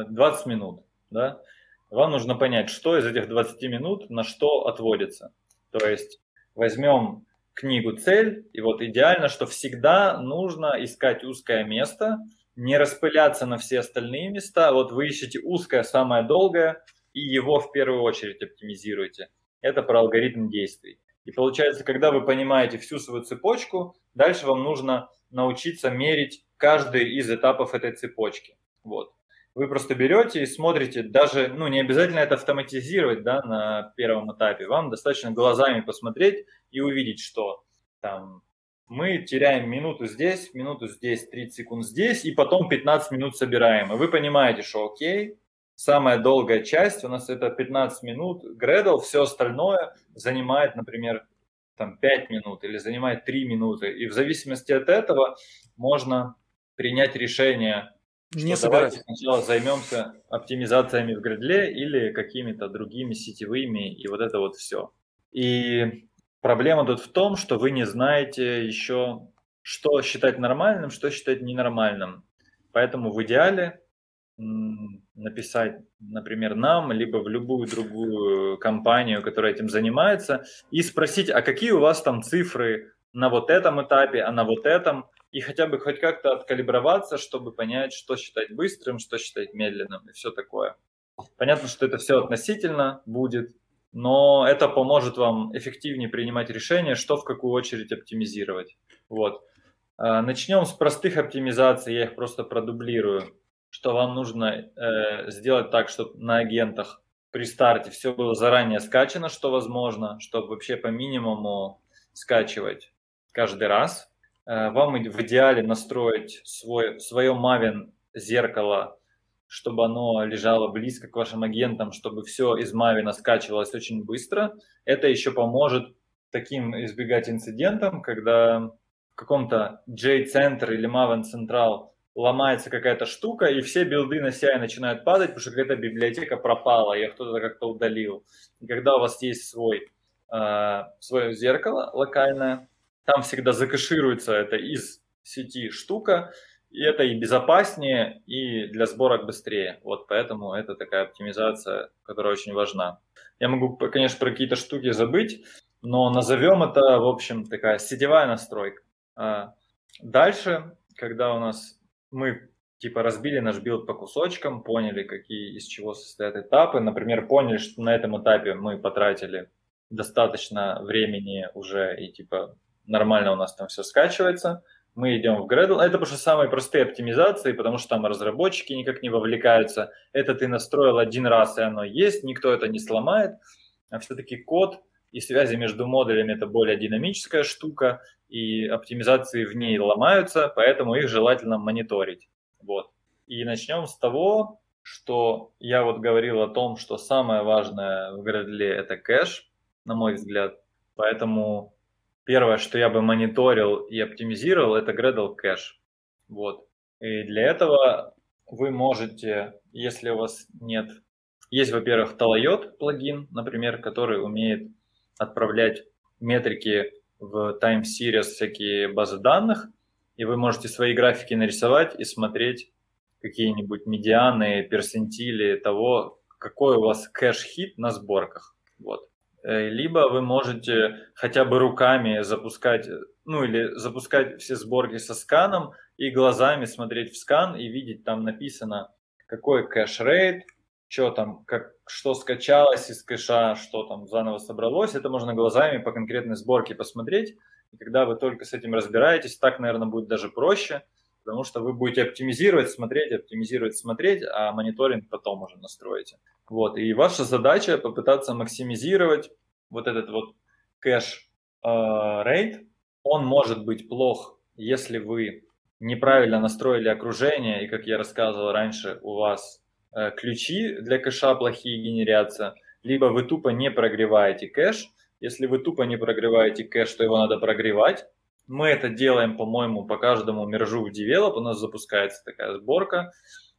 D: 20 минут, да, вам нужно понять, что из этих 20 минут на что отводится. То есть возьмем книгу «Цель», и вот идеально, что всегда нужно искать узкое место, не распыляться на все остальные места. Вот вы ищете узкое, самое долгое, и его в первую очередь оптимизируете. Это про алгоритм действий. И получается, когда вы понимаете всю свою цепочку, дальше вам нужно научиться мерить каждый из этапов этой цепочки. Вот. Вы просто берете и смотрите, даже, ну, не обязательно это автоматизировать, да, на первом этапе. Вам достаточно глазами посмотреть и увидеть, что там мы теряем минуту здесь, минуту здесь, 30 секунд здесь, и потом 15 минут собираем. И вы понимаете, что окей, самая долгая часть у нас это 15 минут, Gradle, все остальное занимает, например, там 5 минут или занимает 3 минуты. И в зависимости от этого можно принять решение,
A: не
D: что давайте сначала займемся оптимизациями в Gradle или какими-то другими сетевыми, и вот это вот все. И проблема тут в том, что вы не знаете еще, что считать нормальным, что считать ненормальным. Поэтому в идеале написать, например, нам, либо в любую другую компанию, которая этим занимается, и спросить, а какие у вас там цифры на вот этом этапе, а на вот этом, и хотя бы хоть как-то откалиброваться, чтобы понять, что считать быстрым, что считать медленным и все такое. Понятно, что это все относительно будет, но это поможет вам эффективнее принимать решения, что в какую очередь оптимизировать. Вот. А, начнем с простых оптимизаций, я их просто продублирую, что вам нужно э, сделать так, чтобы на агентах при старте все было заранее скачано, что возможно, чтобы вообще по минимуму скачивать каждый раз – Э, вам в идеале настроить свой, свое Maven зеркало, чтобы оно лежало близко к вашим агентам, чтобы все из Maven скачивалось очень быстро. Это еще поможет таким избегать инцидентам, когда в каком-то J-центр или Maven Central ломается какая-то штука, и все билды на CI начинают падать, потому что какая-то библиотека пропала, ее кто-то как-то удалил. И когда у вас есть свой, э, свое зеркало локальное, там всегда закэшируется это из сети штука, и это и безопаснее, и для сборок быстрее. Вот поэтому это такая оптимизация, которая очень важна. Я могу, конечно, про какие-то штуки забыть, но назовем это, в общем, такая сетевая настройка. А дальше, когда у нас мы типа разбили наш билд по кусочкам, поняли, какие из чего состоят этапы, например, поняли, что на этом этапе мы потратили достаточно времени уже и типа нормально у нас там все скачивается. Мы идем в Gradle. Это потому самые простые оптимизации, потому что там разработчики никак не вовлекаются. Это ты настроил один раз, и оно есть, никто это не сломает. А все-таки код и связи между модулями – это более динамическая штука, и оптимизации в ней ломаются, поэтому их желательно мониторить. Вот. И начнем с того, что я вот говорил о том, что самое важное в Gradle – это кэш, на мой взгляд. Поэтому Первое, что я бы мониторил и оптимизировал, это Gradle кэш. Вот. И для этого вы можете, если у вас нет... Есть, во-первых, Talayot плагин, например, который умеет отправлять метрики в time series всякие базы данных, и вы можете свои графики нарисовать и смотреть какие-нибудь медианы, персентили того, какой у вас кэш-хит на сборках. Вот. Э, либо вы можете хотя бы руками запускать, ну или запускать все сборки со сканом и глазами смотреть в скан и видеть там написано, какой cache rate, что там, как, что скачалось из кэша, что там заново собралось. Это можно глазами по конкретной сборке посмотреть. И когда вы только с этим разбираетесь, так, наверное, будет даже проще, потому что вы будете оптимизировать, смотреть, оптимизировать, смотреть, а мониторинг потом уже настроите. Вот, и ваша задача попытаться максимизировать вот этот вот cache rate. Э, Он может быть плох, если вы неправильно настроили окружение, и, как я рассказывал раньше, у вас ключи для кэша плохие генерятся, либо вы тупо не прогреваете кэш. Если вы тупо не прогреваете кэш, то его надо прогревать. Мы это делаем, по-моему, по каждому мержу в Develop. У нас запускается такая сборка,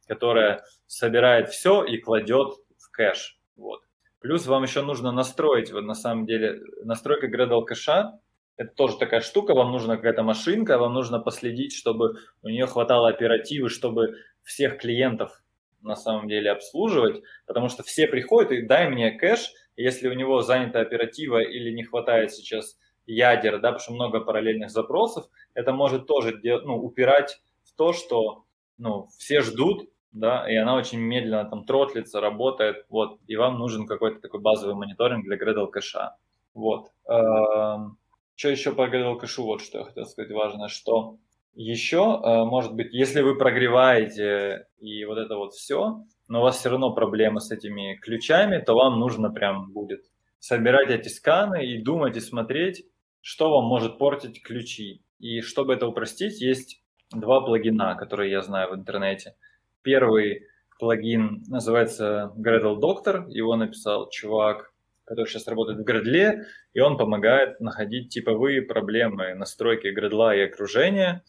D: которая собирает все и кладет в кэш. Вот. Плюс вам еще нужно настроить, вот на самом деле, настройка Gradle кэша, Это тоже такая штука, вам нужна какая-то машинка, вам нужно последить, чтобы у нее хватало оперативы, чтобы всех клиентов на самом деле обслуживать, потому что все приходят и дай мне кэш, если у него занята оператива или не хватает сейчас ядер, да, потому что много параллельных запросов, это может тоже ну, упирать в то, что ну, все ждут, да, и она очень медленно там тротлится, работает, вот, и вам нужен какой-то такой базовый мониторинг для Gradle кэша. Вот. Эм, что еще по Gradle кэшу, вот что я хотел сказать важно, что еще, э, может быть, если вы прогреваете и вот это вот все, но у вас все равно проблемы с этими ключами, то вам нужно прям будет собирать эти сканы и думать и смотреть, что вам может портить ключи. И чтобы это упростить, есть два плагина, которые я знаю в интернете. Первый плагин называется Gradle Doctor, его написал чувак, который сейчас работает в Gradle, и он помогает находить типовые проблемы настройки Gradle и окружения.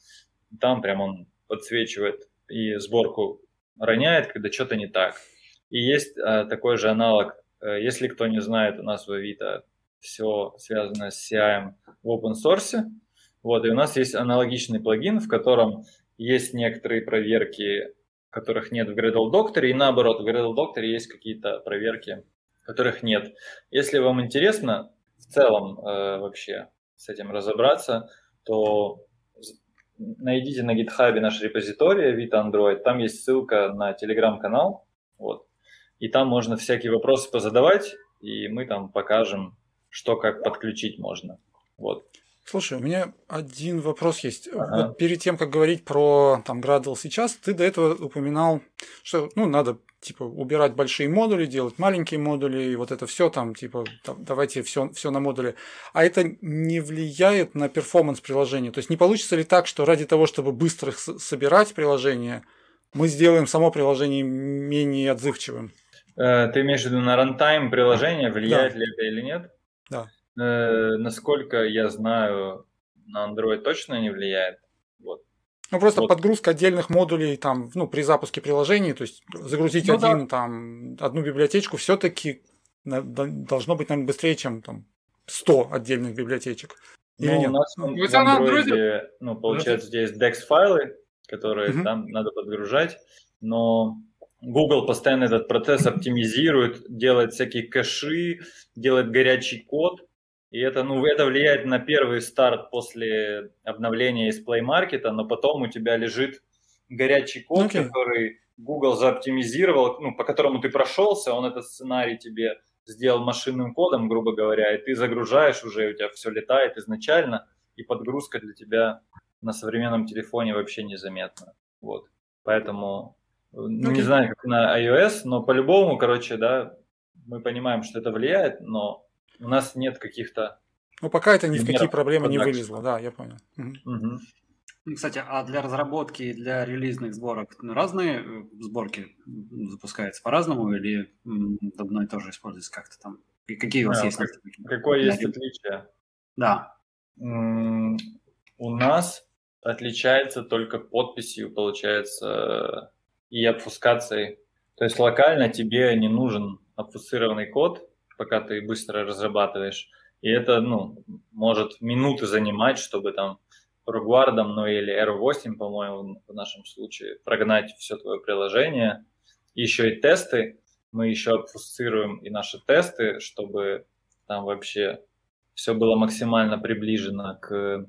D: Там прям он подсвечивает и сборку роняет, когда что-то не так. И есть а, такой же аналог, а, если кто не знает, у нас в Авито все связано с CI в open source. Вот, и у нас есть аналогичный плагин, в котором есть некоторые проверки, которых нет в Gradle Doctor, и наоборот, в Gradle Doctor есть какие-то проверки, которых нет. Если вам интересно в целом э, вообще с этим разобраться, то найдите на GitHub наш репозиторий Vita Android, там есть ссылка на телеграм-канал, вот, и там можно всякие вопросы позадавать, и мы там покажем, что как подключить можно. Вот.
A: Слушай, у меня один вопрос есть. Ага. Вот перед тем, как говорить про там Gradle сейчас, ты до этого упоминал, что ну, надо типа убирать большие модули, делать маленькие модули, и вот это все там, типа, давайте все, все на модуле. А это не влияет на performance приложения. То есть не получится ли так, что ради того, чтобы быстро собирать приложение, мы сделаем само приложение менее отзывчивым?
D: Э, ты имеешь в виду на runtime приложения, влияет да. ли это или нет?
A: Да.
D: Э, насколько я знаю, на Android точно не влияет. Вот.
A: Ну, просто вот. подгрузка отдельных модулей там, ну, при запуске приложений, то есть загрузить ну, один, да. там, одну библиотечку все-таки должно быть, наверное, быстрее, чем там 100 отдельных библиотечек.
D: Или ну, нет? У нас ну, в Android, ну, получается, здесь DEX-файлы, которые угу. там надо подгружать, но Google постоянно этот процесс оптимизирует, делает всякие кэши, делает горячий код, и это, ну, это влияет на первый старт после обновления из Play Market, но потом у тебя лежит горячий код, okay. который Google заоптимизировал, ну, по которому ты прошелся, он этот сценарий тебе сделал машинным кодом, грубо говоря, и ты загружаешь уже, у тебя все летает изначально, и подгрузка для тебя на современном телефоне вообще незаметна. Вот. Поэтому, ну, okay. не знаю, как на iOS, но по-любому, короче, да, мы понимаем, что это влияет, но у нас нет каких-то...
A: Ну, пока это ни в какие проблемы не вылезло, да, я понял.
B: Угу. Кстати, а для разработки и для релизных сборок разные э, сборки запускаются по-разному или одно и то же используется как-то там? И какие у вас а, есть? Как,
D: какое есть отличие?
B: Да.
D: У нас отличается только подписью, получается, и обфускацией. То есть локально тебе не нужен обфусцированный код, пока ты быстро разрабатываешь. И это, ну, может минуты занимать, чтобы там рugвардом, ну или R8, по-моему, в нашем случае, прогнать все твое приложение. И еще и тесты. Мы еще обфусцируем и наши тесты, чтобы там вообще все было максимально приближено к...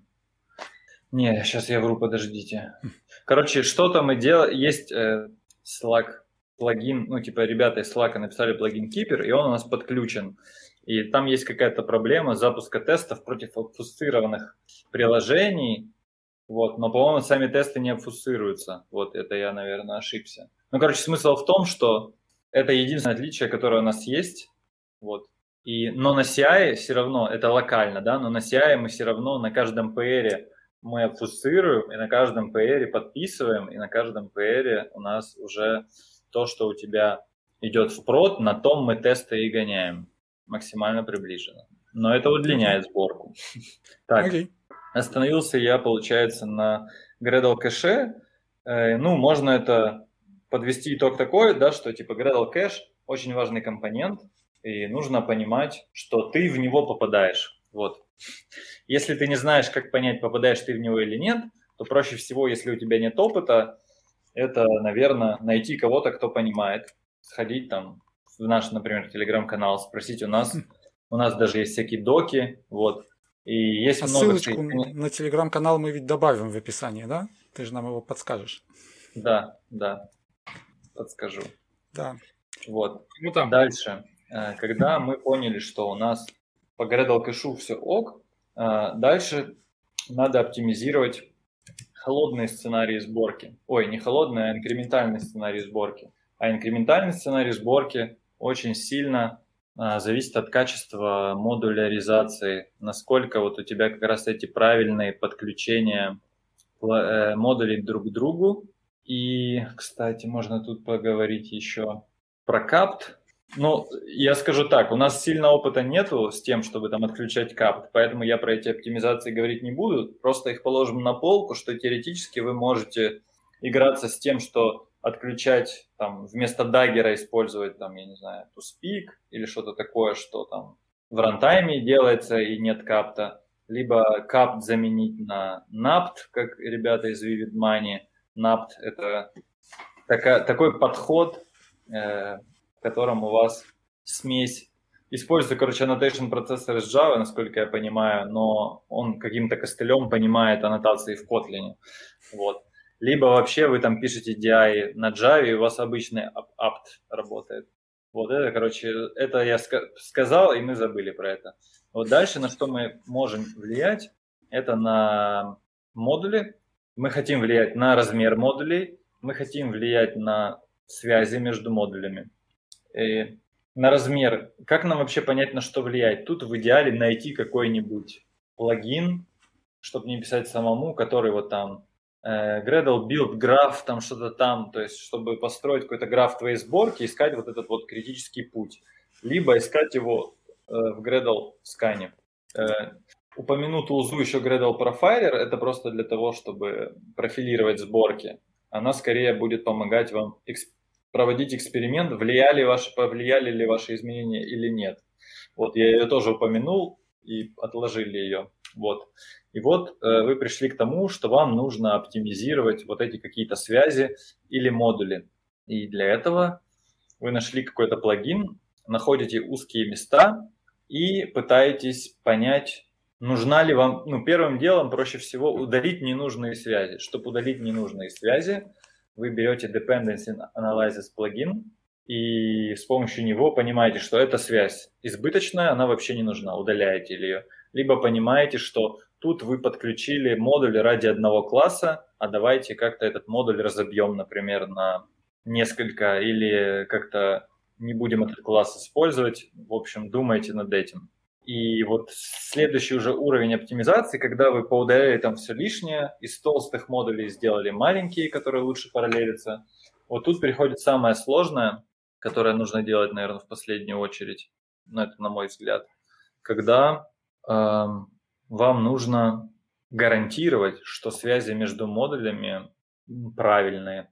D: Не, сейчас я вру, подождите. Короче, что-то мы делаем... Есть э, Slack плагин, ну, типа, ребята из Slack написали плагин Keeper, и он у нас подключен. И там есть какая-то проблема запуска тестов против обфусцированных приложений, вот, но, по-моему, сами тесты не обфусцируются. Вот, это я, наверное, ошибся. Ну, короче, смысл в том, что это единственное отличие, которое у нас есть, вот. И, но на CI все равно, это локально, да, но на CI мы все равно на каждом PR мы обфусцируем, и на каждом PR подписываем, и на каждом PR у нас уже то, что у тебя идет в прод, на том мы тесты и гоняем максимально приближенно. Но это удлиняет сборку. Так, okay. остановился я, получается, на Gradle кэше. Э, ну, можно это подвести итог такой, да, что типа Gradle кэш очень важный компонент, и нужно понимать, что ты в него попадаешь. Вот. Если ты не знаешь, как понять, попадаешь ты в него или нет, то проще всего, если у тебя нет опыта, это, наверное, найти кого-то, кто понимает, сходить там в наш, например, телеграм-канал, спросить у нас. У нас даже есть всякие доки, вот. И есть
A: а
D: много...
A: ссылочку на телеграм-канал мы ведь добавим в описании, да? Ты же нам его подскажешь.
D: Да, да, подскажу.
A: Да.
D: Вот.
C: Ну там.
D: Дальше. Э, когда мы поняли, что у нас по Gradle кэшу все ок, э, дальше надо оптимизировать холодные сценарии сборки. Ой, не холодные, а инкрементальный сценарий сборки. А инкрементальный сценарий сборки очень сильно а, зависит от качества модуляризации, насколько вот у тебя как раз эти правильные подключения э, модулей друг к другу. И, кстати, можно тут поговорить еще про капт. Ну, я скажу так, у нас сильно опыта нету с тем, чтобы там отключать капт, поэтому я про эти оптимизации говорить не буду, просто их положим на полку, что теоретически вы можете играться с тем, что отключать, там, вместо даггера использовать, там, я не знаю, ToSpeak или что-то такое, что там в рантайме делается и нет капта, либо капт заменить на napt, как ребята из Vivid Money. napt – это такая, такой подход, э, котором у вас смесь Используется, короче, annotation процессор из Java, насколько я понимаю, но он каким-то костылем понимает аннотации в Kotlin. Вот либо вообще вы там пишете DI на Java, и у вас обычный apt работает. Вот это, короче, это я сказал, и мы забыли про это. Вот дальше, на что мы можем влиять, это на модули. Мы хотим влиять на размер модулей, мы хотим влиять на связи между модулями. И на размер. Как нам вообще понять, на что влиять? Тут в идеале найти какой-нибудь плагин, чтобы не писать самому, который вот там Э, Gradle build граф, там что-то там, то есть чтобы построить какой-то граф твоей сборки, искать вот этот вот критический путь, либо искать его э, в Gradle скане. Э, упомяну тулзу еще Gradle Profiler, это просто для того, чтобы профилировать сборки. Она скорее будет помогать вам эксп- проводить эксперимент, влияли, ваши, повлияли ли ваши изменения или нет. Вот я ее тоже упомянул и отложили ее. Вот. И вот э, вы пришли к тому, что вам нужно оптимизировать вот эти какие-то связи или модули. И для этого вы нашли какой-то плагин, находите узкие места и пытаетесь понять, нужна ли вам, ну, первым делом проще всего удалить ненужные связи. Чтобы удалить ненужные связи, вы берете Dependency Analysis плагин, и с помощью него понимаете, что эта связь избыточная, она вообще не нужна, удаляете ее. Либо понимаете, что тут вы подключили модуль ради одного класса, а давайте как-то этот модуль разобьем, например, на несколько, или как-то не будем этот класс использовать. В общем, думайте над этим. И вот следующий уже уровень оптимизации, когда вы поудаляли там все лишнее, из толстых модулей сделали маленькие, которые лучше параллелятся. Вот тут приходит самое сложное, которое нужно делать, наверное, в последнюю очередь, ну, это на мой взгляд, когда вам нужно гарантировать, что связи между модулями правильные.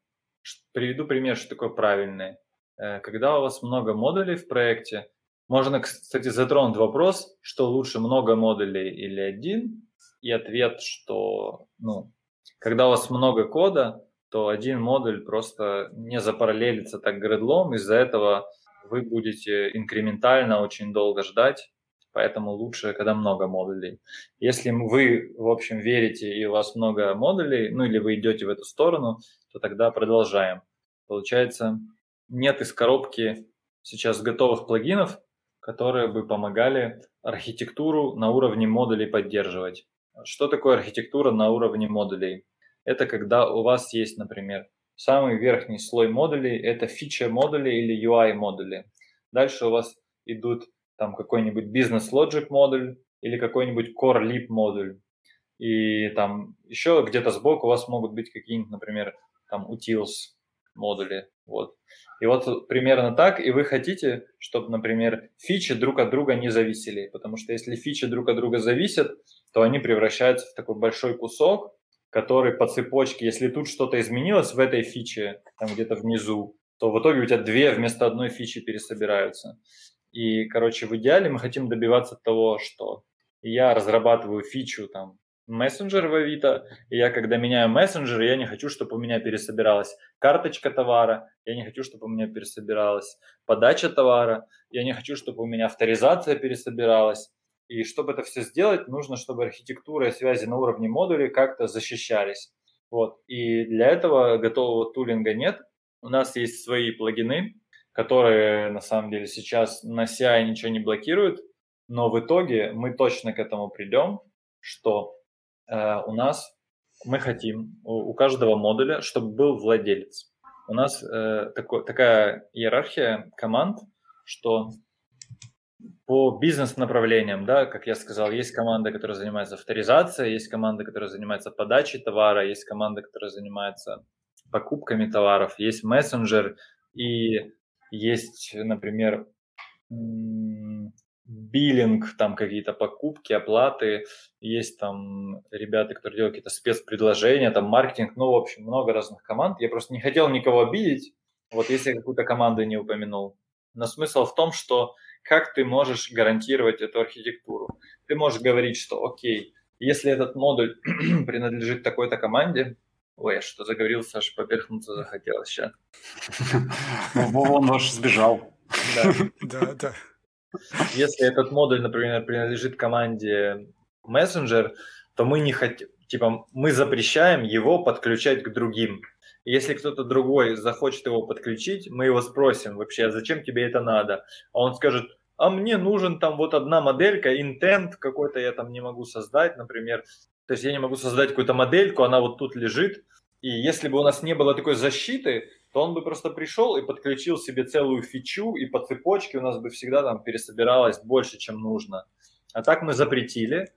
D: Приведу пример, что такое правильные. Э, когда у вас много модулей в проекте, можно, кстати, затронуть вопрос, что лучше много модулей или один, и ответ, что ну, когда у вас много кода, то один модуль просто не запараллелится так гредлом, из-за этого вы будете инкрементально очень долго ждать, поэтому лучше, когда много модулей. Если вы, в общем, верите и у вас много модулей, ну или вы идете в эту сторону, то тогда продолжаем. Получается, нет из коробки сейчас готовых плагинов, которые бы помогали архитектуру на уровне модулей поддерживать. Что такое архитектура на уровне модулей? Это когда у вас есть, например, самый верхний слой модулей, это фича модули или UI модули. Дальше у вас идут там какой-нибудь бизнес logic модуль или какой-нибудь core lib модуль. И там еще где-то сбоку у вас могут быть какие-нибудь, например, там utils модули. Вот. И вот примерно так, и вы хотите, чтобы, например, фичи друг от друга не зависели, потому что если фичи друг от друга зависят, то они превращаются в такой большой кусок, который по цепочке, если тут что-то изменилось в этой фиче, там где-то внизу, то в итоге у тебя две вместо одной фичи пересобираются. И, короче, в идеале мы хотим добиваться того, что я разрабатываю фичу там мессенджер в Авито, и я когда меняю мессенджер, я не хочу, чтобы у меня пересобиралась карточка товара, я не хочу, чтобы у меня пересобиралась подача товара, я не хочу, чтобы у меня авторизация пересобиралась. И чтобы это все сделать, нужно, чтобы архитектура и связи на уровне модулей как-то защищались. Вот. И для этого готового тулинга нет. У нас есть свои плагины, которые на самом деле сейчас на CI ничего не блокируют, но в итоге мы точно к этому придем, что у нас мы хотим у, у каждого модуля, чтобы был владелец. У нас э, такой, такая иерархия команд, что по бизнес-направлениям, да, как я сказал, есть команда, которая занимается авторизацией, есть команда, которая занимается подачей товара, есть команда, которая занимается покупками товаров, есть мессенджер и есть, например, биллинг, там какие-то покупки, оплаты, есть там ребята, которые делают какие-то спецпредложения, там маркетинг, ну, в общем, много разных команд. Я просто не хотел никого обидеть, вот если я какую-то команду не упомянул. Но смысл в том, что как ты можешь гарантировать эту архитектуру? Ты можешь говорить, что окей, если этот модуль (clears throat) принадлежит такой-то команде, Ой, я что заговорил, Саша, поперхнуться захотелось сейчас. (laughs)
B: Он ваш сбежал.
A: Да, (laughs) да.
D: Если этот модуль, например, принадлежит команде Messenger, то мы не хотим, типа, мы запрещаем его подключать к другим. Если кто-то другой захочет его подключить, мы его спросим вообще, а зачем тебе это надо? А он скажет, а мне нужен там вот одна моделька, интент какой-то я там не могу создать, например. То есть я не могу создать какую-то модельку, она вот тут лежит. И если бы у нас не было такой защиты, то он бы просто пришел и подключил себе целую фичу, и по цепочке у нас бы всегда там пересобиралось больше, чем нужно. А так мы запретили.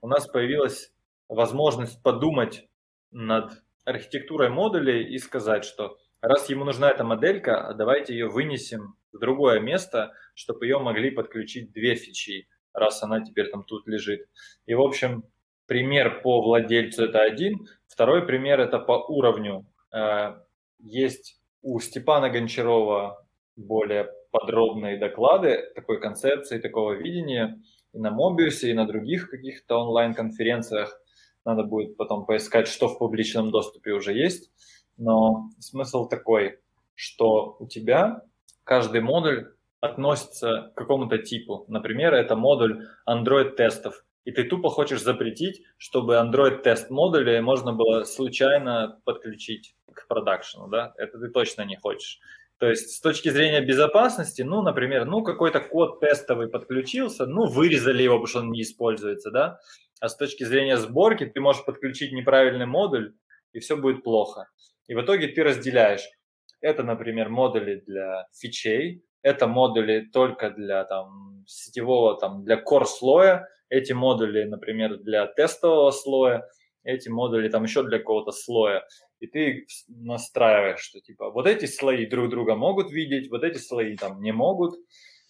D: У нас появилась возможность подумать над архитектурой модулей и сказать, что раз ему нужна эта моделька, давайте ее вынесем в другое место, чтобы ее могли подключить две фичи, раз она теперь там тут лежит. И, в общем, пример по владельцу это один. Второй пример это по уровню. Э, есть у Степана Гончарова более подробные доклады такой концепции, такого видения и на Мобиусе, и на других каких-то онлайн-конференциях. Надо будет потом поискать, что в публичном доступе уже есть. Но смысл такой, что у тебя каждый модуль относится к какому-то типу. Например, это модуль Android-тестов. И ты тупо хочешь запретить, чтобы Android-тест модули можно было случайно подключить к продакшену, да, это ты точно не хочешь. То есть с точки зрения безопасности, ну, например, ну, какой-то код тестовый подключился, ну, вырезали его, потому что он не используется, да, а с точки зрения сборки ты можешь подключить неправильный модуль, и все будет плохо. И в итоге ты разделяешь. Это, например, модули для фичей, это модули только для там, сетевого, там, для core слоя, эти модули, например, для тестового слоя, эти модули там еще для какого-то слоя и ты настраиваешь, что типа вот эти слои друг друга могут видеть, вот эти слои там не могут,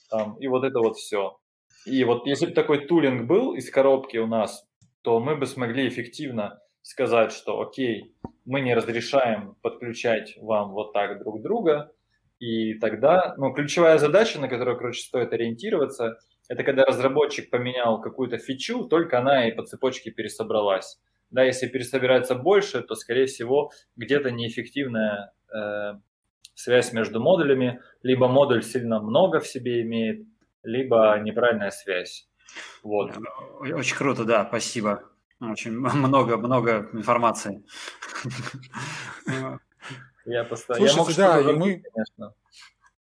D: там, и вот это вот все. И вот если бы такой тулинг был из коробки у нас, то мы бы смогли эффективно сказать, что окей, мы не разрешаем подключать вам вот так друг друга, и тогда, ну, ключевая задача, на которую, короче, стоит ориентироваться, это когда разработчик поменял какую-то фичу, только она и по цепочке пересобралась. Да, если пересобирается больше, то, скорее всего, где-то неэффективная э, связь между модулями, либо модуль сильно много в себе имеет, либо неправильная связь. Вот.
B: Очень круто, да, спасибо. Очень (laughs) много-много информации. (laughs)
A: Я постоянно. Слушайте, я да, и мы, конечно.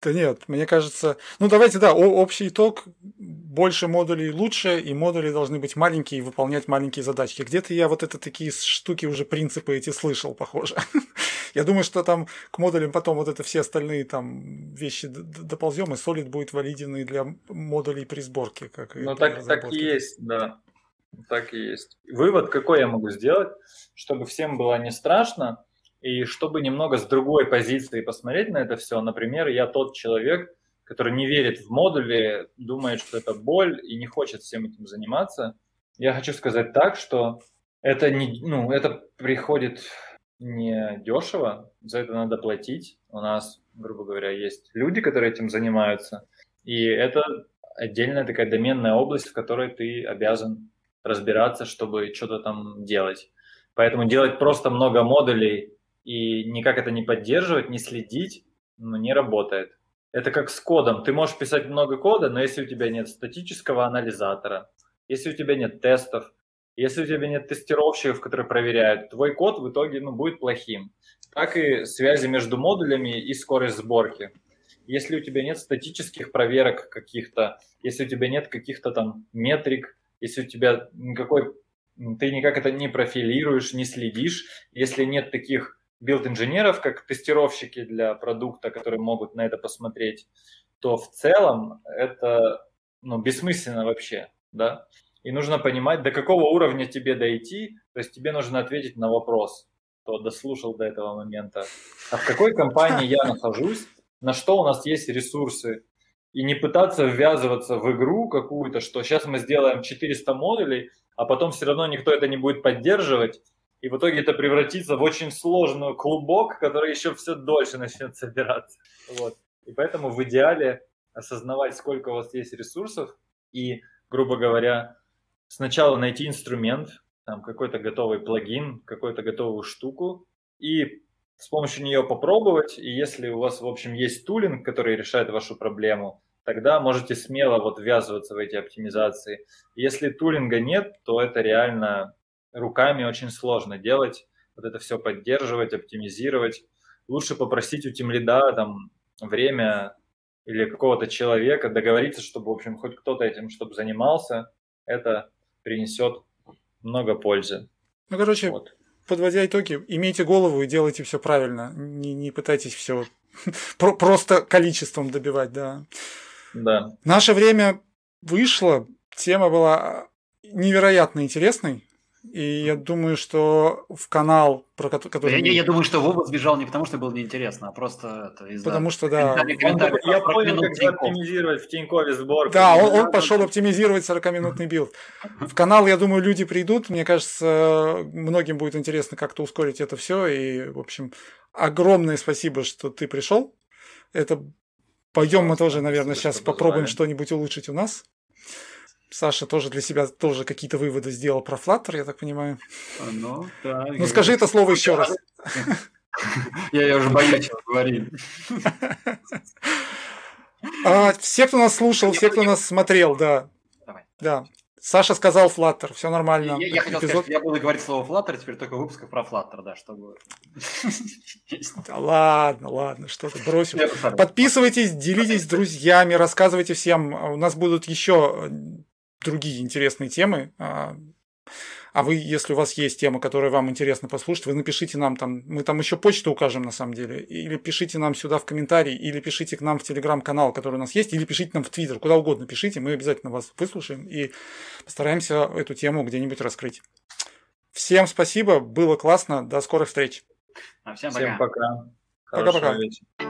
A: Да нет, мне кажется... Ну, давайте, да, общий итог. Больше модулей лучше, и модули должны быть маленькие и выполнять маленькие задачки. Где-то я вот это такие штуки уже, принципы эти слышал, похоже. (laughs) я думаю, что там к модулям потом вот это все остальные там вещи доползем, и Solid будет валиден и для модулей при сборке. Как
D: ну, так, так и есть, да. Так и есть. Вывод какой я могу сделать, чтобы всем было не страшно, и чтобы немного с другой позиции посмотреть на это все, например, я тот человек, который не верит в модули, думает, что это боль и не хочет всем этим заниматься. Я хочу сказать так, что это, не, ну, это приходит не дешево, за это надо платить. У нас, грубо говоря, есть люди, которые этим занимаются, и это отдельная такая доменная область, в которой ты обязан разбираться, чтобы что-то там делать. Поэтому делать просто много модулей и никак это не поддерживать, не следить, ну, не работает. Это как с кодом. Ты можешь писать много кода, но если у тебя нет статического анализатора, если у тебя нет тестов, если у тебя нет тестировщиков, которые проверяют, твой код в итоге ну, будет плохим. Так и связи между модулями и скорость сборки. Если у тебя нет статических проверок каких-то, если у тебя нет каких-то там метрик, если у тебя никакой, ты никак это не профилируешь, не следишь, если нет таких билд-инженеров, как тестировщики для продукта, которые могут на это посмотреть, то в целом это ну, бессмысленно вообще, да. И нужно понимать, до какого уровня тебе дойти, то есть тебе нужно ответить на вопрос, кто дослушал до этого момента, а в какой компании я нахожусь, на что у нас есть ресурсы, и не пытаться ввязываться в игру какую-то, что сейчас мы сделаем 400 модулей, а потом все равно никто это не будет поддерживать, и в итоге это превратится в очень сложный клубок, который еще все дольше начнет собираться. Вот. И поэтому в идеале осознавать, сколько у вас есть ресурсов, и, грубо говоря, сначала найти инструмент, там какой-то готовый плагин, какую-то готовую штуку, и с помощью нее попробовать. И если у вас, в общем, есть тулинг, который решает вашу проблему, тогда можете смело вот ввязываться в эти оптимизации. Если тулинга нет, то это реально руками очень сложно делать, вот это все поддерживать, оптимизировать. Лучше попросить у тимлида там время или какого-то человека договориться, чтобы, в общем, хоть кто-то этим, чтобы занимался, это принесет много пользы.
A: Ну, короче, вот. подводя итоги, имейте голову и делайте все правильно. Не, не пытайтесь все (laughs) просто количеством добивать, да.
D: Да.
A: Наше время вышло, тема была невероятно интересной. И я думаю, что в канал, про который...
B: Я, я думаю, что Вова сбежал не потому, что было неинтересно, а просто это
A: из-за... Потому что, да...
D: Комментарий, я понял, как оптимизировать в Тинькове сборку.
A: Да, он, он пошел оптимизировать 40-минутный билд. В канал, я думаю, люди придут. Мне кажется, многим будет интересно как-то ускорить это все. И, в общем, огромное спасибо, что ты пришел. Это пойдем мы тоже, наверное, сейчас попробуем что-нибудь улучшить у нас. Саша тоже для себя тоже какие-то выводы сделал про Flutter, я так понимаю.
B: Ну, да.
A: Ну, скажи это слово еще раз. (laughs)
B: Я, я уже боюсь говорить.
A: А, все, кто нас слушал, все, кто нас смотрел, да.
B: Давай.
A: Да. Саша сказал Flutter, все нормально.
B: Я, я хотел сказать, что я буду говорить слово Flutter теперь только в выпусках про Flutter, да, чтобы... (laughs)
A: Да ладно, ладно, что ты бросил. Подписывайтесь, делитесь с друзьями, рассказывайте всем. У нас будут еще другие интересные темы. А, а вы, если у вас есть тема, которая вам интересно послушать, вы напишите нам там, мы там еще почту укажем на самом деле, или пишите нам сюда в комментарии, или пишите к нам в телеграм-канал, который у нас есть, или пишите нам в твиттер, куда угодно пишите, мы обязательно вас выслушаем и постараемся эту тему где-нибудь раскрыть. Всем спасибо, было классно, до скорых встреч.
B: всем пока.
D: Всем пока.
A: Пока-пока.